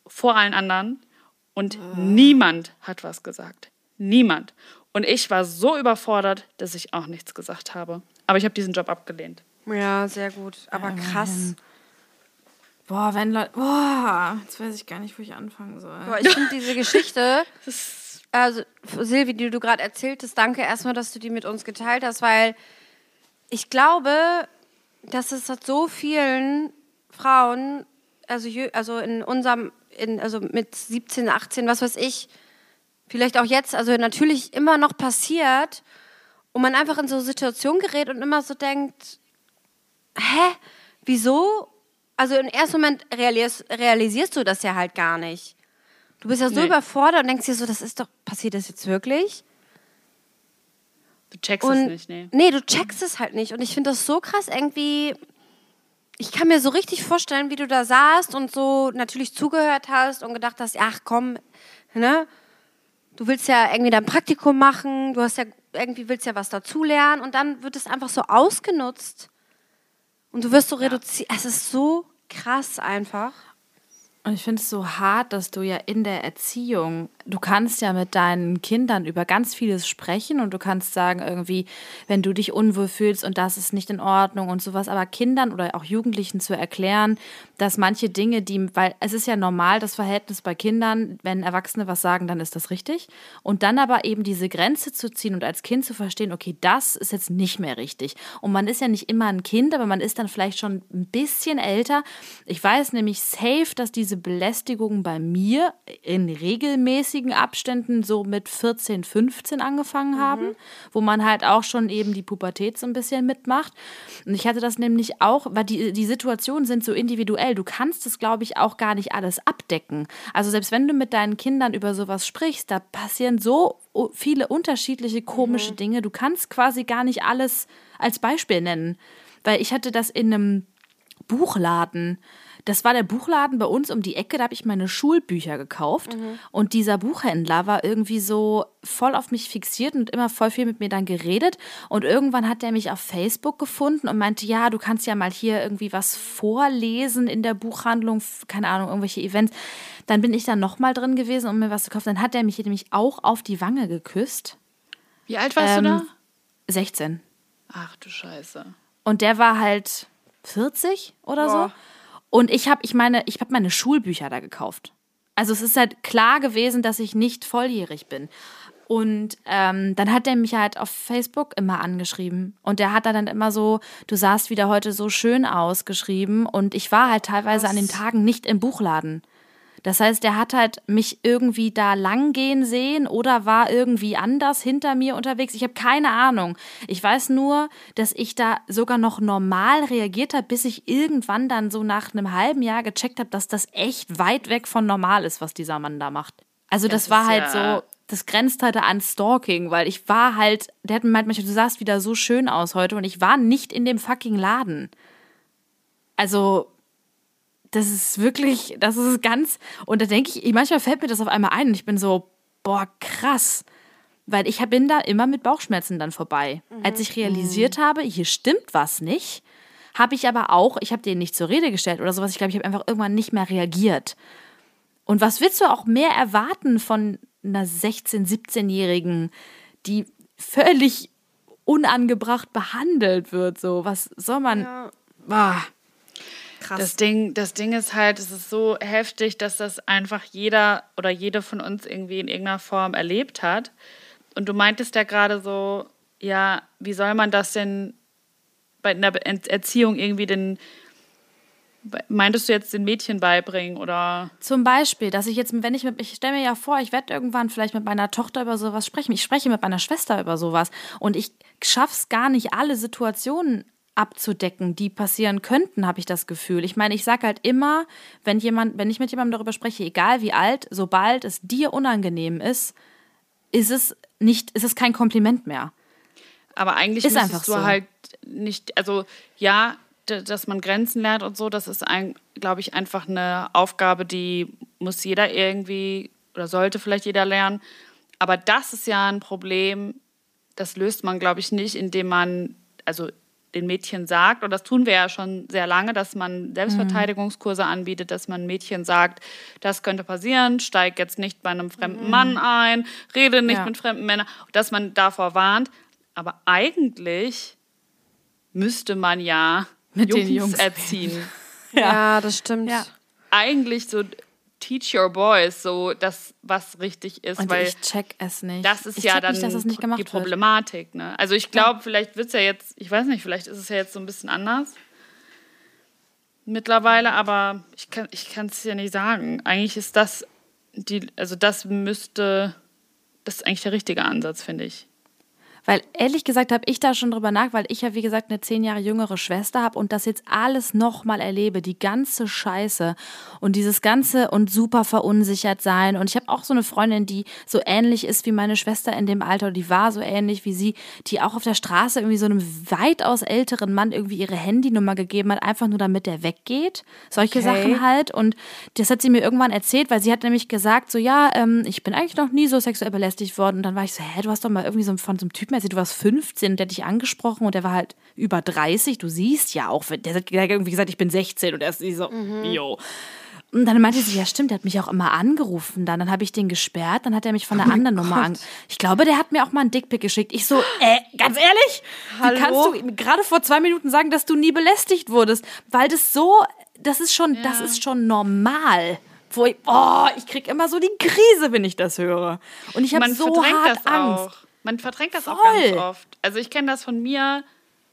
vor allen anderen und niemand hat was gesagt. Niemand. Und ich war so überfordert, dass ich auch nichts gesagt habe. Aber ich habe diesen Job abgelehnt. Ja, sehr gut. Aber krass. Boah, wenn Leute. Boah, jetzt weiß ich gar nicht, wo ich anfangen soll. Boah, ich finde diese Geschichte, also Silvi, die du gerade erzähltest, danke erstmal, dass du die mit uns geteilt hast, weil ich glaube, dass es hat so vielen Frauen, also, also in unserem, in, also mit 17, 18, was weiß ich, vielleicht auch jetzt, also natürlich immer noch passiert und man einfach in so Situationen gerät und immer so denkt, hä, wieso? Also im ersten Moment realis realisierst du das ja halt gar nicht. Du bist ja so Nee. überfordert und denkst dir so, das ist doch, passiert das jetzt wirklich? Du checkst Und es nicht, nee. nee, du checkst es halt nicht. Und ich finde das so krass irgendwie. Ich kann mir so richtig vorstellen, wie du da saßt und so natürlich zugehört hast und gedacht hast, ach komm, ne? Du willst ja irgendwie dein Praktikum machen, du hast ja irgendwie willst ja was dazulernen und dann wird es einfach so ausgenutzt. Und du wirst so reduziert. Es ist so krass einfach. Und ich finde es so hart, dass du ja in der Erziehung, du kannst ja mit deinen Kindern über ganz vieles sprechen und du kannst sagen, irgendwie, wenn du dich unwohl fühlst und das ist nicht in Ordnung und sowas, aber Kindern oder auch Jugendlichen zu erklären, dass manche Dinge, die, weil es ist ja normal, das Verhältnis bei Kindern, wenn Erwachsene was sagen, dann ist das richtig. Und dann aber eben diese Grenze zu ziehen und als Kind zu verstehen, okay, das ist jetzt nicht mehr richtig. Und man ist ja nicht immer ein Kind, aber man ist dann vielleicht schon ein bisschen älter. Ich weiß nämlich safe, dass diese Belästigungen bei mir in regelmäßigen Abständen so mit 14, 15 angefangen haben, wo man halt auch schon eben die Pubertät so ein bisschen mitmacht. Und ich hatte das nämlich auch, weil die, die Situationen sind so individuell. Du kannst es, glaube ich, auch gar nicht alles abdecken. Also selbst wenn du mit deinen Kindern über sowas sprichst, da passieren so viele unterschiedliche komische Dinge. Du kannst quasi gar nicht alles als Beispiel nennen. Weil ich hatte das in einem Buchladen. Das war der Buchladen bei uns um die Ecke, da habe ich meine Schulbücher gekauft. Und dieser Buchhändler war irgendwie so voll auf mich fixiert und immer voll viel mit mir dann geredet. Und irgendwann hat er mich auf Facebook gefunden und meinte, ja, du kannst ja mal hier irgendwie was vorlesen in der Buchhandlung, keine Ahnung, irgendwelche Events. Dann bin ich dann nochmal drin gewesen, um mir was zu kaufen. Dann hat er mich nämlich auch auf die Wange geküsst. Wie alt warst Ähm, du da? 16. Ach du Scheiße. Und der war halt 40 oder Boah. so. Und ich habe, ich meine, ich habe meine Schulbücher da gekauft. Also es ist halt klar gewesen, dass ich nicht volljährig bin. Und ähm, dann hat er mich halt auf Facebook immer angeschrieben. Und der hat da dann immer so, du sahst wieder heute so schön aus, geschrieben. Und ich war halt teilweise an den Tagen nicht im Buchladen. Das heißt, der hat halt mich irgendwie da lang gehen sehen oder war irgendwie anders hinter mir unterwegs. Ich habe keine Ahnung. Ich weiß nur, dass ich da sogar noch normal reagiert habe, bis ich irgendwann dann so nach einem halben Jahr gecheckt habe, dass das echt weit weg von normal ist, was dieser Mann da macht. Also das, Das war halt ja- so, das grenzt halt an Stalking, weil ich war halt, der hat mir meint, du sahst wieder so schön aus heute und ich war nicht in dem fucking Laden. Also, das ist wirklich, das ist ganz, und da denke ich, manchmal fällt mir das auf einmal ein und ich bin so, boah, krass. Weil ich bin da immer mit Bauchschmerzen dann vorbei. Als ich realisiert habe, hier stimmt was nicht, habe ich aber auch, ich habe den nicht zur Rede gestellt oder sowas, ich glaube, ich habe einfach irgendwann nicht mehr reagiert. Und was willst du auch mehr erwarten von einer 16-, 17-Jährigen, die völlig unangebracht behandelt wird? So, was soll man. Boah, krass. Das Ding, das Ding ist halt, es ist so heftig, dass das einfach jeder oder jede von uns irgendwie in irgendeiner Form erlebt hat. Und du meintest ja gerade so, ja, wie soll man das denn bei einer Erziehung irgendwie den, meintest du jetzt den Mädchen beibringen oder? Zum Beispiel, dass ich jetzt, wenn ich mit, ich stelle mir ja vor, ich werde irgendwann vielleicht mit meiner Tochter über sowas sprechen. Ich spreche mit meiner Schwester über sowas und ich schaff's gar nicht, alle Situationen abzudecken, die passieren könnten, habe ich das Gefühl. Ich meine, ich sage halt immer, wenn jemand, wenn ich mit jemandem darüber spreche, egal wie alt, sobald es dir unangenehm ist, ist es nicht, ist es kein Kompliment mehr. Aber eigentlich Ist einfach du so. halt nicht, also ja, dass man Grenzen lernt und so, das ist, ein, glaube ich, einfach eine Aufgabe, die muss jeder irgendwie oder sollte vielleicht jeder lernen. Aber das ist ja ein Problem, das löst man, glaube ich, nicht, indem man, also den Mädchen sagt, und das tun wir ja schon sehr lange, dass man Selbstverteidigungskurse anbietet, dass man Mädchen sagt, das könnte passieren, steig jetzt nicht bei einem fremden Mann ein, rede nicht Ja. mit fremden Männern, dass man davor warnt. Aber eigentlich müsste man ja Mit Jungs, den Jungs erziehen. Ja, das stimmt. Ja. Eigentlich so teach your boys, so das, was richtig ist, Und weil ich check es nicht. das ist ich ja dann nicht, die. Problematik. Ne? Also ich glaube, vielleicht wird es ja jetzt, ich weiß nicht, vielleicht ist es ja jetzt so ein bisschen anders mittlerweile, aber ich kann ich es ja nicht sagen. Eigentlich ist das die, also das müsste, das ist eigentlich der richtige Ansatz, finde ich. Weil ehrlich gesagt habe ich da schon drüber nach, weil ich ja wie gesagt eine zehn Jahre jüngere Schwester habe und das jetzt alles nochmal erlebe, die ganze Scheiße und dieses ganze und super verunsichert sein. Und ich habe auch so eine Freundin, die so ähnlich ist wie meine Schwester in dem Alter, die war so ähnlich wie sie, die auch auf der Straße irgendwie so einem weitaus älteren Mann irgendwie ihre Handynummer gegeben hat, einfach nur damit der weggeht. Solche Okay. Sachen halt. Und das hat sie mir irgendwann erzählt, weil sie hat nämlich gesagt, so ja, ähm, ich bin eigentlich noch nie so sexuell belästigt worden. Und dann war ich so, hä, du hast doch mal irgendwie so von so einem Typen erzählt, du warst 15 und der hat dich angesprochen und der war halt über 30. Du siehst ja auch, der hat irgendwie gesagt, ich bin 16 und er ist so, jo. Und dann meinte sie, ja stimmt, der hat mich auch immer angerufen. Dann, dann habe ich den gesperrt, dann hat er mich von der anderen Nummer an. Ich glaube, der hat mir auch mal einen Dickpick geschickt. Ich so, äh, ganz ehrlich, Hallo? wie kannst du gerade vor zwei Minuten sagen, dass du nie belästigt wurdest? Weil das so, das ist schon, das ist schon normal. Wo ich, oh, ich krieg immer so die Krise, wenn ich das höre. Und ich habe so hart Angst. auch. Man verdrängt das auch Voll. ganz oft. Also ich kenne das von mir.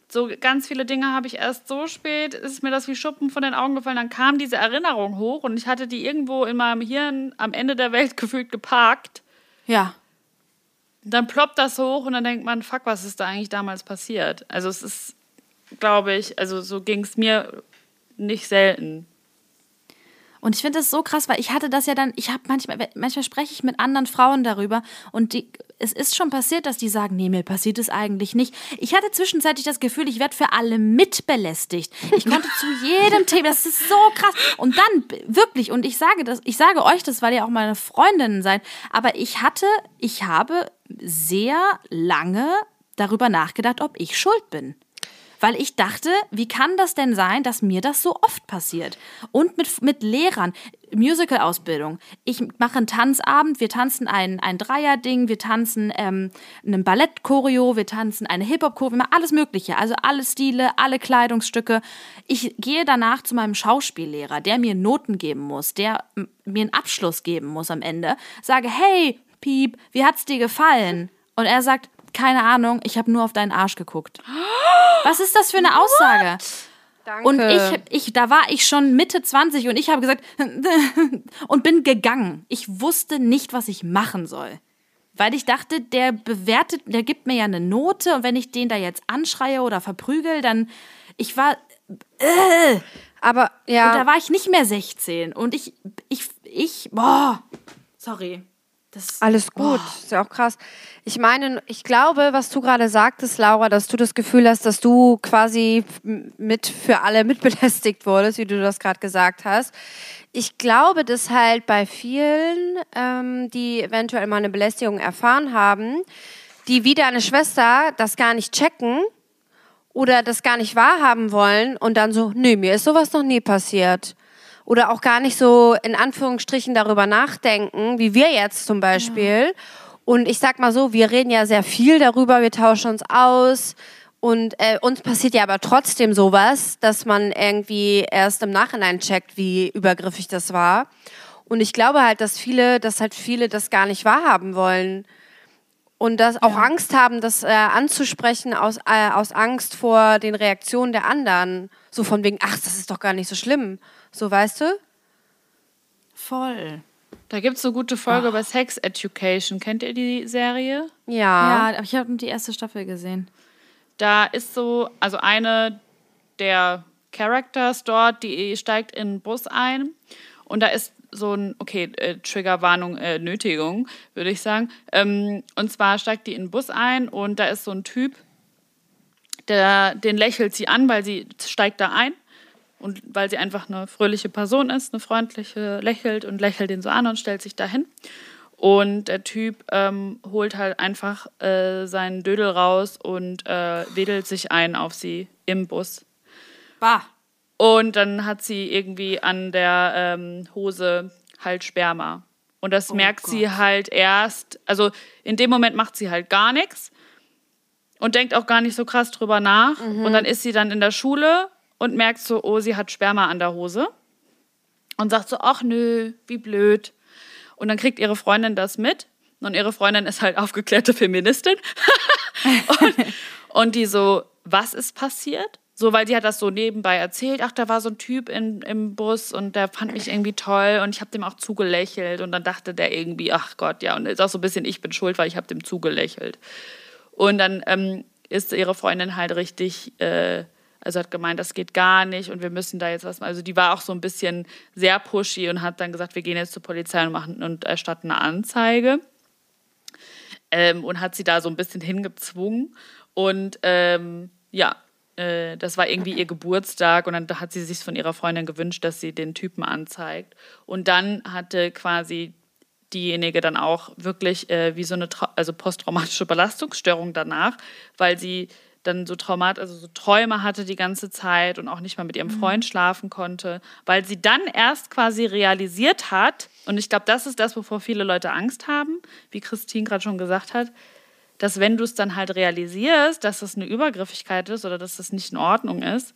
So ganz viele Dinge habe ich erst so spät, ist mir das wie Schuppen von den Augen gefallen. Dann kam diese Erinnerung hoch und ich hatte die irgendwo in meinem Hirn am Ende der Welt gefühlt geparkt. Ja. Dann ploppt das hoch und dann denkt man, fuck, was ist da eigentlich damals passiert? Also es ist, glaube ich, also so ging es mir nicht selten. Und ich finde das so krass, weil ich hatte das ja dann, ich habe manchmal, manchmal spreche ich mit anderen Frauen darüber und die, es ist schon passiert, dass die sagen, nee, mir passiert es eigentlich nicht. Ich hatte zwischenzeitlich das Gefühl, ich werde für alle mitbelästigt. Ich konnte zu jedem Thema, das ist so krass. Und dann wirklich, und ich sage das, ich sage euch das, weil ihr auch meine Freundinnen seid, aber ich hatte, ich habe sehr lange darüber nachgedacht, ob ich schuld bin. Weil ich dachte, wie kann das denn sein, dass mir das so oft passiert? Und mit, mit Lehrern, Musical-Ausbildung. Ich mache einen Tanzabend, wir tanzen ein, ein Dreier-Ding, wir tanzen ähm, einen Ballett-Choreo, wir tanzen eine Hip-Hop-Choreo, wir alles Mögliche. Also alle Stile, alle Kleidungsstücke. Ich gehe danach zu meinem Schauspiellehrer, der mir Noten geben muss, der mir einen Abschluss geben muss am Ende. Sage, hey, Piep, wie hat's dir gefallen? Und er sagt, keine Ahnung, ich habe nur auf deinen Arsch geguckt. Was ist das für eine Aussage? Danke. Und ich, ich, da war ich schon Mitte 20 und ich habe gesagt und bin gegangen. Ich wusste nicht, was ich machen soll. Weil ich dachte, der bewertet, der gibt mir ja eine Note und wenn ich den da jetzt anschreie oder verprügel, dann ich war äh, Aber ja. und da war ich nicht mehr 16 und ich ich ich boah, sorry. Das Alles gut, ist ja auch krass. Ich meine, ich glaube, was du gerade sagtest, Laura, dass du das Gefühl hast, dass du quasi mit für alle mitbelästigt wurdest, wie du das gerade gesagt hast. Ich glaube, dass halt bei vielen, ähm, die eventuell mal eine Belästigung erfahren haben, die wie deine Schwester das gar nicht checken oder das gar nicht wahrhaben wollen und dann so, nee, mir ist sowas noch nie passiert. Oder auch gar nicht so in Anführungsstrichen darüber nachdenken, wie wir jetzt zum Beispiel. Und ich sag mal so, wir reden ja sehr viel darüber, wir tauschen uns aus. Und äh, uns passiert ja aber trotzdem sowas, dass man irgendwie erst im Nachhinein checkt, wie übergriffig das war. Und ich glaube halt, dass viele, dass halt viele das gar nicht wahrhaben wollen und das auch Angst haben, das äh, anzusprechen aus, äh, aus Angst vor den Reaktionen der anderen. So von wegen, ach, das ist doch gar nicht so schlimm. So, weißt du? voll. Da gibt es eine gute Folge über Sex Education. Kennt ihr die Serie? Ja. Ja, aber ich habe die erste Staffel gesehen. Da ist so, also eine der Characters dort, die steigt in den Bus ein und da ist so ein, okay, äh, Triggerwarnung, äh, Nötigung, würde ich sagen. Ähm, und zwar steigt die in den Bus ein und da ist so ein Typ, der, den lächelt sie an, weil sie steigt da ein und weil sie einfach eine fröhliche Person ist, eine freundliche, lächelt und lächelt den so an und stellt sich dahin. Und der Typ ähm, holt halt einfach äh, seinen Dödel raus und äh, wedelt sich ein auf sie im Bus. Bah. Und dann hat sie irgendwie an der ähm, Hose halt Sperma. Und das merkt sie halt erst, also in dem Moment macht sie halt gar nichts und denkt auch gar nicht so krass drüber nach. Und dann ist sie dann in der Schule und merkt so, oh, sie hat Sperma an der Hose. Und sagt so, ach nö, wie blöd. Und dann kriegt ihre Freundin das mit. Und ihre Freundin ist halt aufgeklärte Feministin. und, und die so, was ist passiert? So, weil die hat das so nebenbei erzählt. Ach, da war so ein Typ in, im Bus und der fand mich irgendwie toll und ich habe dem auch zugelächelt. Und dann dachte der irgendwie, ach Gott, ja. Und ist auch so ein bisschen, ich bin schuld, weil ich habe dem zugelächelt. Und dann ähm, ist ihre Freundin halt richtig, äh, also hat gemeint, das geht gar nicht und wir müssen da jetzt was machen. Also die war auch so ein bisschen sehr pushy und hat dann gesagt, wir gehen jetzt zur Polizei und machen und erstatten eine Anzeige. Ähm, und hat sie da so ein bisschen hingezwungen. Und ähm, ja, äh, das war irgendwie ihr Geburtstag und dann hat sie sich von ihrer Freundin gewünscht, dass sie den Typen anzeigt. Und dann hatte quasi diejenige dann auch wirklich äh, wie so eine also posttraumatische Belastungsstörung danach, weil sie dann so Traumat, also so Träume hatte die ganze Zeit und auch nicht mal mit ihrem Freund schlafen konnte, weil sie dann erst quasi realisiert hat, und ich glaube, das ist das, wovor viele Leute Angst haben, wie Christine gerade schon gesagt hat, dass wenn du es dann halt realisierst, dass das eine Übergriffigkeit ist oder dass das nicht in Ordnung ist,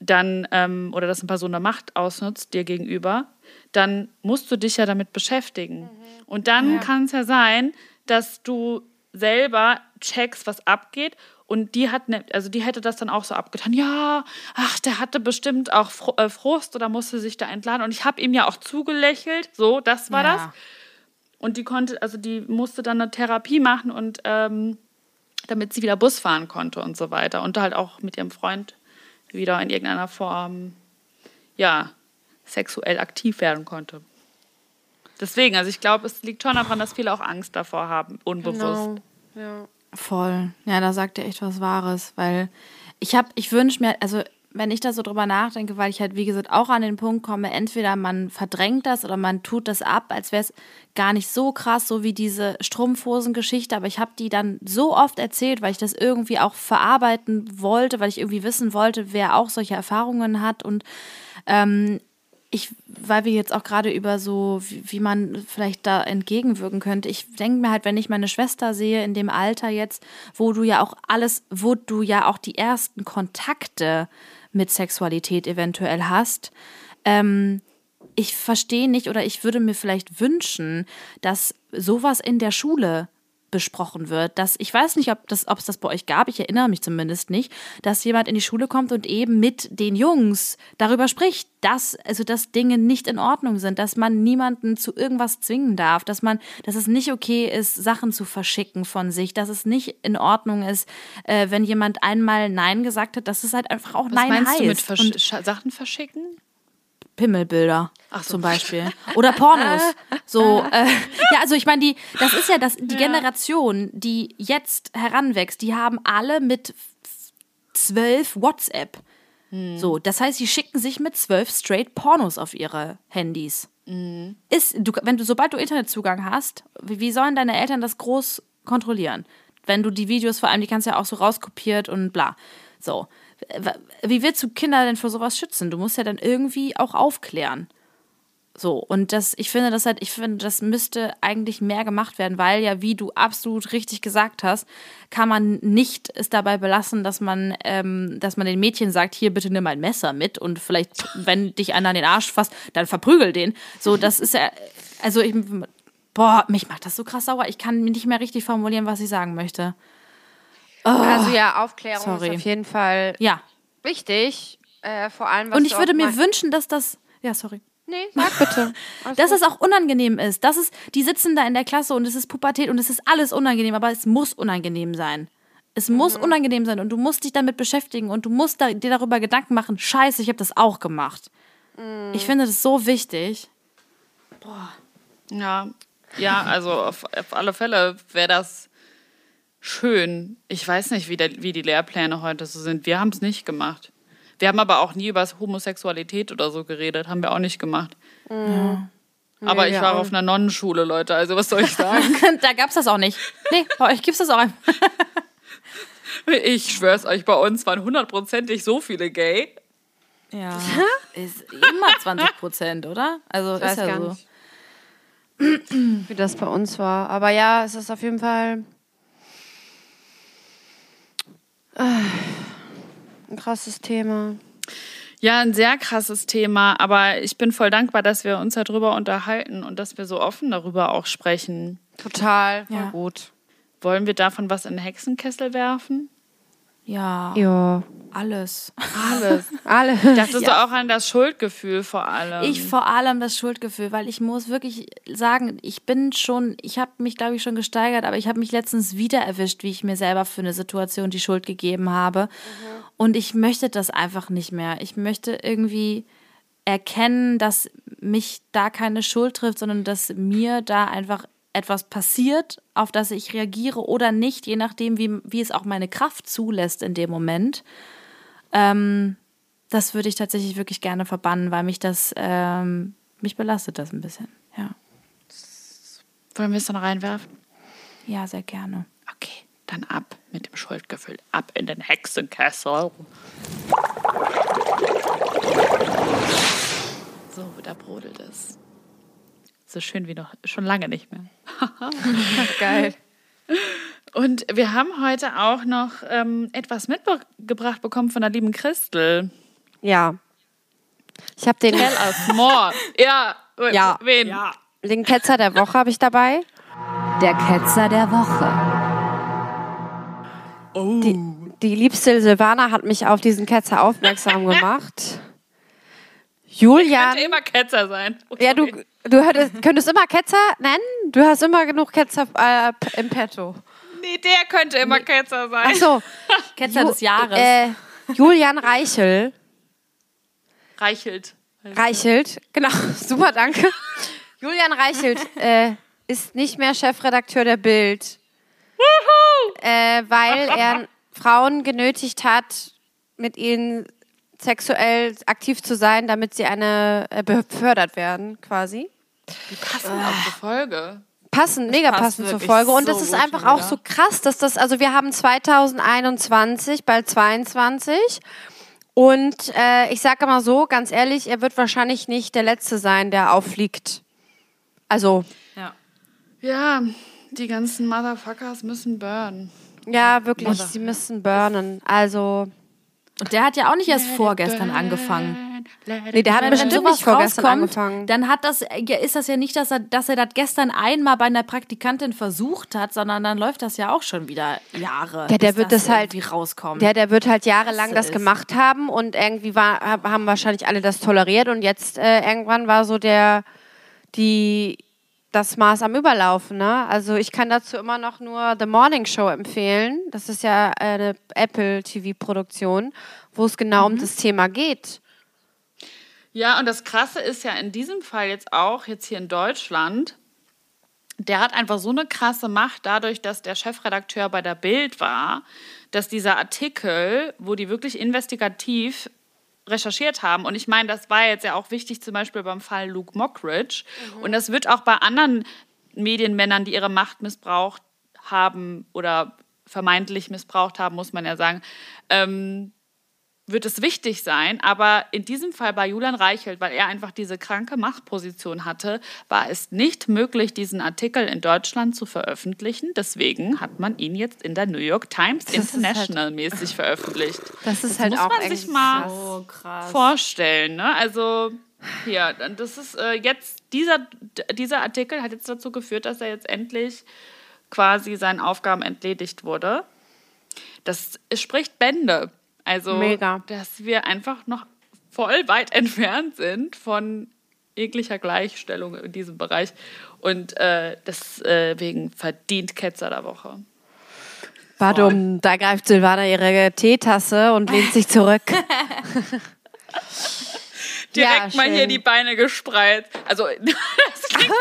dann, ähm, oder dass eine Person da Macht ausnutzt dir gegenüber, dann musst du dich ja damit beschäftigen. Und dann kann es ja sein, dass du selber checkst, was abgeht. Und die hat, ne, also die hätte das dann auch so abgetan. Ja, ach, der hatte bestimmt auch äh, Frust oder musste sich da entladen. Und ich habe ihm ja auch zugelächelt. So, das war Ja. das. Und die konnte, also die musste dann eine Therapie machen und ähm, damit sie wieder Bus fahren konnte und so weiter. Und halt auch mit ihrem Freund wieder in irgendeiner Form, ja, sexuell aktiv werden konnte. Deswegen, also ich glaube, es liegt schon daran, dass viele auch Angst davor haben, unbewusst. Genau. Ja. Voll. Ja, da sagt er echt was Wahres, weil ich habe, ich wünsche mir, also wenn ich da so drüber nachdenke, weil ich halt, wie gesagt, auch an den Punkt komme, entweder man verdrängt das oder man tut das ab, als wäre es gar nicht so krass, so wie diese Strumpfhosen-Geschichte, aber ich habe die dann so oft erzählt, weil ich das irgendwie auch verarbeiten wollte, weil ich irgendwie wissen wollte, wer auch solche Erfahrungen hat und ähm, ich, weil wir jetzt auch gerade über so, wie, wie man vielleicht da entgegenwirken könnte. Ich denke mir halt, wenn ich meine Schwester sehe in dem Alter jetzt, wo du ja auch alles, wo du ja auch die ersten Kontakte mit Sexualität eventuell hast, ähm, ich verstehe nicht oder ich würde mir vielleicht wünschen, dass sowas in der Schule besprochen wird. Dass ich weiß nicht, ob das, ob es das bei euch gab, ich erinnere mich zumindest nicht, dass jemand in die Schule kommt und eben mit den Jungs darüber spricht, dass also dass Dinge nicht in Ordnung sind, dass man niemanden zu irgendwas zwingen darf, dass man, dass es nicht okay ist, Sachen zu verschicken von sich, dass es nicht in Ordnung ist, äh, wenn jemand einmal Nein gesagt hat, dass es halt einfach auch Was Nein meinst heißt. du mit Versch Und Sachen verschicken? Pimmelbilder zum Beispiel. Oder Pornos. So, äh, ja, also ich meine, die, das ist ja das, die Generation, die jetzt heranwächst, die haben alle mit zwölf WhatsApp. So, das heißt, sie schicken sich mit zwölf straight Pornos auf ihre Handys. Ist, du, wenn du, sobald du Internetzugang hast, wie, wie sollen deine Eltern das groß kontrollieren? Wenn du die Videos vor allem, die kannst du ja auch so rauskopiert und bla. So. W- Wie willst du Kinder denn vor sowas schützen? Du musst ja dann irgendwie auch aufklären. So, und das, ich finde das halt, ich finde, das müsste eigentlich mehr gemacht werden, weil ja, wie du absolut richtig gesagt hast, kann man nicht es dabei belassen, dass man, ähm, dass man den Mädchen sagt, hier bitte nimm ein Messer mit und vielleicht, wenn dich einer an den Arsch fasst, dann verprügel den. So, das ist ja, also ich, boah, mich macht das so krass sauer. Ich kann nicht mehr richtig formulieren, was ich sagen möchte. Also ja, Aufklärung sorry. ist auf jeden Fall Ja. wichtig. Äh, vor allem, was Und ich würde mir wünschen, dass das, ja, sorry. Nee, sag bitte. Alles dass gut. es auch unangenehm ist. Dass es, die sitzen da in der Klasse und es ist Pubertät und es ist alles unangenehm, aber es muss unangenehm sein. Es muss unangenehm sein und du musst dich damit beschäftigen und du musst da, dir darüber Gedanken machen. Scheiße, ich habe das auch gemacht. Ich finde das so wichtig. Ja, ja, also auf, auf alle Fälle wäre das schön. Ich weiß nicht, wie, der, wie die Lehrpläne heute so sind. Wir haben es nicht gemacht. Wir haben aber auch nie über Homosexualität oder so geredet. Haben wir auch nicht gemacht. Aber ich wir war auch auf einer Nonnenschule, Leute. Also was soll ich sagen? da gab's das auch nicht. Nee, bei euch gibt's das auch. einfach. ich schwör's euch, bei uns waren hundertprozentig so viele gay. Ja. Ist immer 20 Prozent, oder? Also Ich weiß ist ja gar so. nicht, wie das bei uns war. Aber ja, es ist auf jeden Fall ein krasses Thema. Ja, ein sehr krasses Thema, aber ich bin voll dankbar, dass wir uns darüber unterhalten und dass wir so offen darüber auch sprechen. Total, voll Ja. gut. Wollen wir davon was in den Hexenkessel werfen? Ja, Ja, alles. Alles. alle. Ich dachte so auch an das Schuldgefühl vor allem. Ich vor allem das Schuldgefühl, weil ich muss wirklich sagen, ich bin schon, ich habe mich, glaube ich, schon gesteigert, aber ich habe mich letztens wieder erwischt, wie ich mir selber für eine Situation die Schuld gegeben habe. Und ich möchte das einfach nicht mehr. Ich möchte irgendwie erkennen, dass mich da keine Schuld trifft, sondern dass mir da einfach etwas passiert, auf das ich reagiere oder nicht, je nachdem, wie, wie es auch meine Kraft zulässt in dem Moment. Ähm, das würde ich tatsächlich wirklich gerne verbannen, weil mich das, ähm, mich belastet das ein bisschen. Ja. Wollen wir es dann reinwerfen? Ja, sehr gerne. Okay, dann ab mit dem Schuldgefühl. Ab in den Hexenkessel. So, da brodelt es. So schön wie noch schon lange nicht mehr. Geil. Und wir haben heute auch noch ähm, etwas mitgebracht bekommen von der lieben Christel. Ja. Ich habe den, Tell us more. ja, Ja. wen? Ja. den Ketzer der Woche habe ich dabei. Der Ketzer der Woche. Die, die liebste Silvana hat mich auf diesen Ketzer aufmerksam gemacht. Julian. Könnte immer Ketzer sein. Ja, du, du hättest, könntest immer Ketzer nennen. Du hast immer genug Ketzer äh, im Petto. Nee, der könnte immer Ketzer sein. Ach so. Ketzer des Jahres. Äh, Julian Reichel. Reichelt. Reichelt, genau, super, danke. Julian Reichelt äh, ist nicht mehr Chefredakteur der Bild, äh, weil er Frauen genötigt hat, mit ihnen sexuell aktiv zu sein, damit sie eine äh, befördert werden, quasi. Die passen auf die Folge. Passend, mega passend zur Folge. Und so das ist einfach auch so krass, dass das, also wir haben 2021, bald 22. Und äh, ich sage mal so, ganz ehrlich, er wird wahrscheinlich nicht der Letzte sein, der auffliegt. Also, ja. Ja, die ganzen Motherfuckers müssen burn. ja, wirklich, sie müssen burnen. Also, Und der hat ja auch nicht erst vorgestern angefangen. Nee, der hat Wenn bestimmt sowas nicht vorgestern angefangen. dann hat das, ja, ist das ja nicht, dass er, dass er das gestern einmal bei einer Praktikantin versucht hat, sondern dann läuft das ja auch schon wieder Jahre. Ja, der wird das halt- irgendwie rauskommt. Der, der wird halt jahrelang das ist. gemacht haben und irgendwie war, hab- haben wahrscheinlich alle das toleriert und jetzt äh, irgendwann war so der, die, das Maß am Überlaufen. Ne? Also ich kann dazu immer noch nur The Morning Show empfehlen. Das ist ja eine Apple TV-Produktion, wo es genau um das Thema geht. Ja, und das Krasse ist ja in diesem Fall jetzt auch, jetzt hier in Deutschland, der hat einfach so eine krasse Macht dadurch, dass der Chefredakteur bei der Bild war, dass dieser Artikel, wo die wirklich investigativ recherchiert haben, und ich meine, das war jetzt ja auch wichtig zum Beispiel beim Fall Luke Mockridge, und das wird auch bei anderen Medienmännern, die ihre Macht missbraucht haben oder vermeintlich missbraucht haben, muss man ja sagen, ähm, wird es wichtig sein. Aber in diesem Fall bei Julian Reichelt, weil er einfach diese kranke Machtposition hatte, war es nicht möglich, diesen Artikel in Deutschland zu veröffentlichen. Deswegen hat man ihn jetzt in der New York Times halt- International mäßig veröffentlicht. Das ist halt muss auch man sich mal krass. oh, vorstellen. Ne? Also dann- das ist äh, jetzt, dieser, dieser Artikel hat jetzt dazu geführt, dass er jetzt endlich quasi seinen Aufgaben entledigt wurde. Das spricht Bände. Also, Mega. dass wir einfach noch voll weit entfernt sind von jeglicher Gleichstellung in diesem Bereich. Und äh, deswegen verdient Ketzer der Woche. Badum, da greift Silvana ihre Teetasse und lehnt sich zurück. Direkt Ja, mal hier die Beine gespreizt. Also, das klingt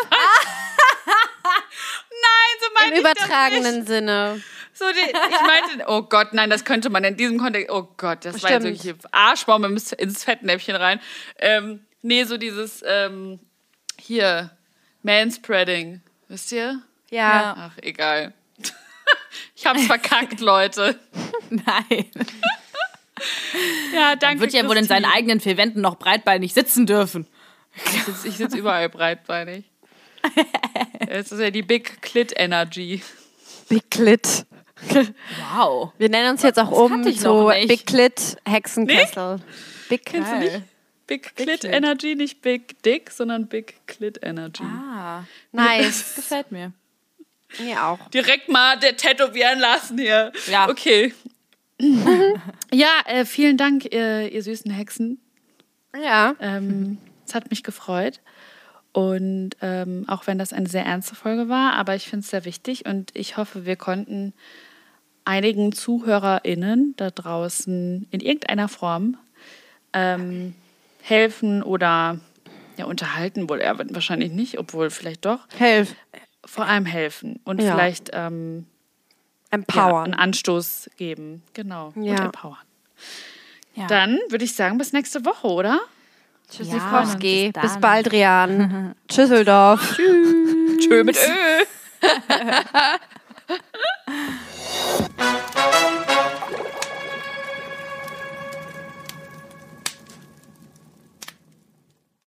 Nein, so meine Im ich das übertragenen nicht. Sinne. So die, ich meinte, oh Gott, nein, das könnte man in diesem Kontext, oh Gott, das war jetzt Stimmt. wirklich Arschbaum ins, ins Fettnäpfchen rein. Ähm, nee, so dieses, ähm, hier, Manspreading, wisst ihr? Ja. Ach, egal. ich hab's verkackt, Leute. Nein. Ja, danke. Wird ja wohl in seinen eigenen vier Wänden noch breitbeinig sitzen dürfen. Ich sitze sitz überall breitbeinig. Es ist ja die Big Clit Energy. Big Clit. Wow. Wir nennen uns jetzt auch um kannte ich zu. Big Clit Hexenkessel. Big Kennst du Geil. nicht? Big Clit Clit. Energy, nicht Big Dick, sondern Big Clit Energy. Ah, Nice. gefällt mir. Mir auch. Direkt mal der tätowieren lassen hier. Ja. Okay. ja, äh, vielen Dank, äh, ihr süßen Hexen. Ja. Ähm, es hat mich gefreut. Und ähm, auch wenn das eine sehr ernste Folge war, aber ich finde es sehr wichtig und ich hoffe, wir konnten einigen ZuhörerInnen da draußen in irgendeiner Form ähm, helfen oder ja, unterhalten, wohl eher wahrscheinlich nicht, obwohl vielleicht doch. Helf. Vor allem helfen und Ja. vielleicht ähm, ja, Empowern. einen Anstoß geben. Genau. Und Ja. empowern. Ja. Dann würde ich sagen, bis nächste Woche, oder? Tschüssikowski. Ja, Bis bis bald, Rian. Tschüsseldorf. Tschö mit Ö.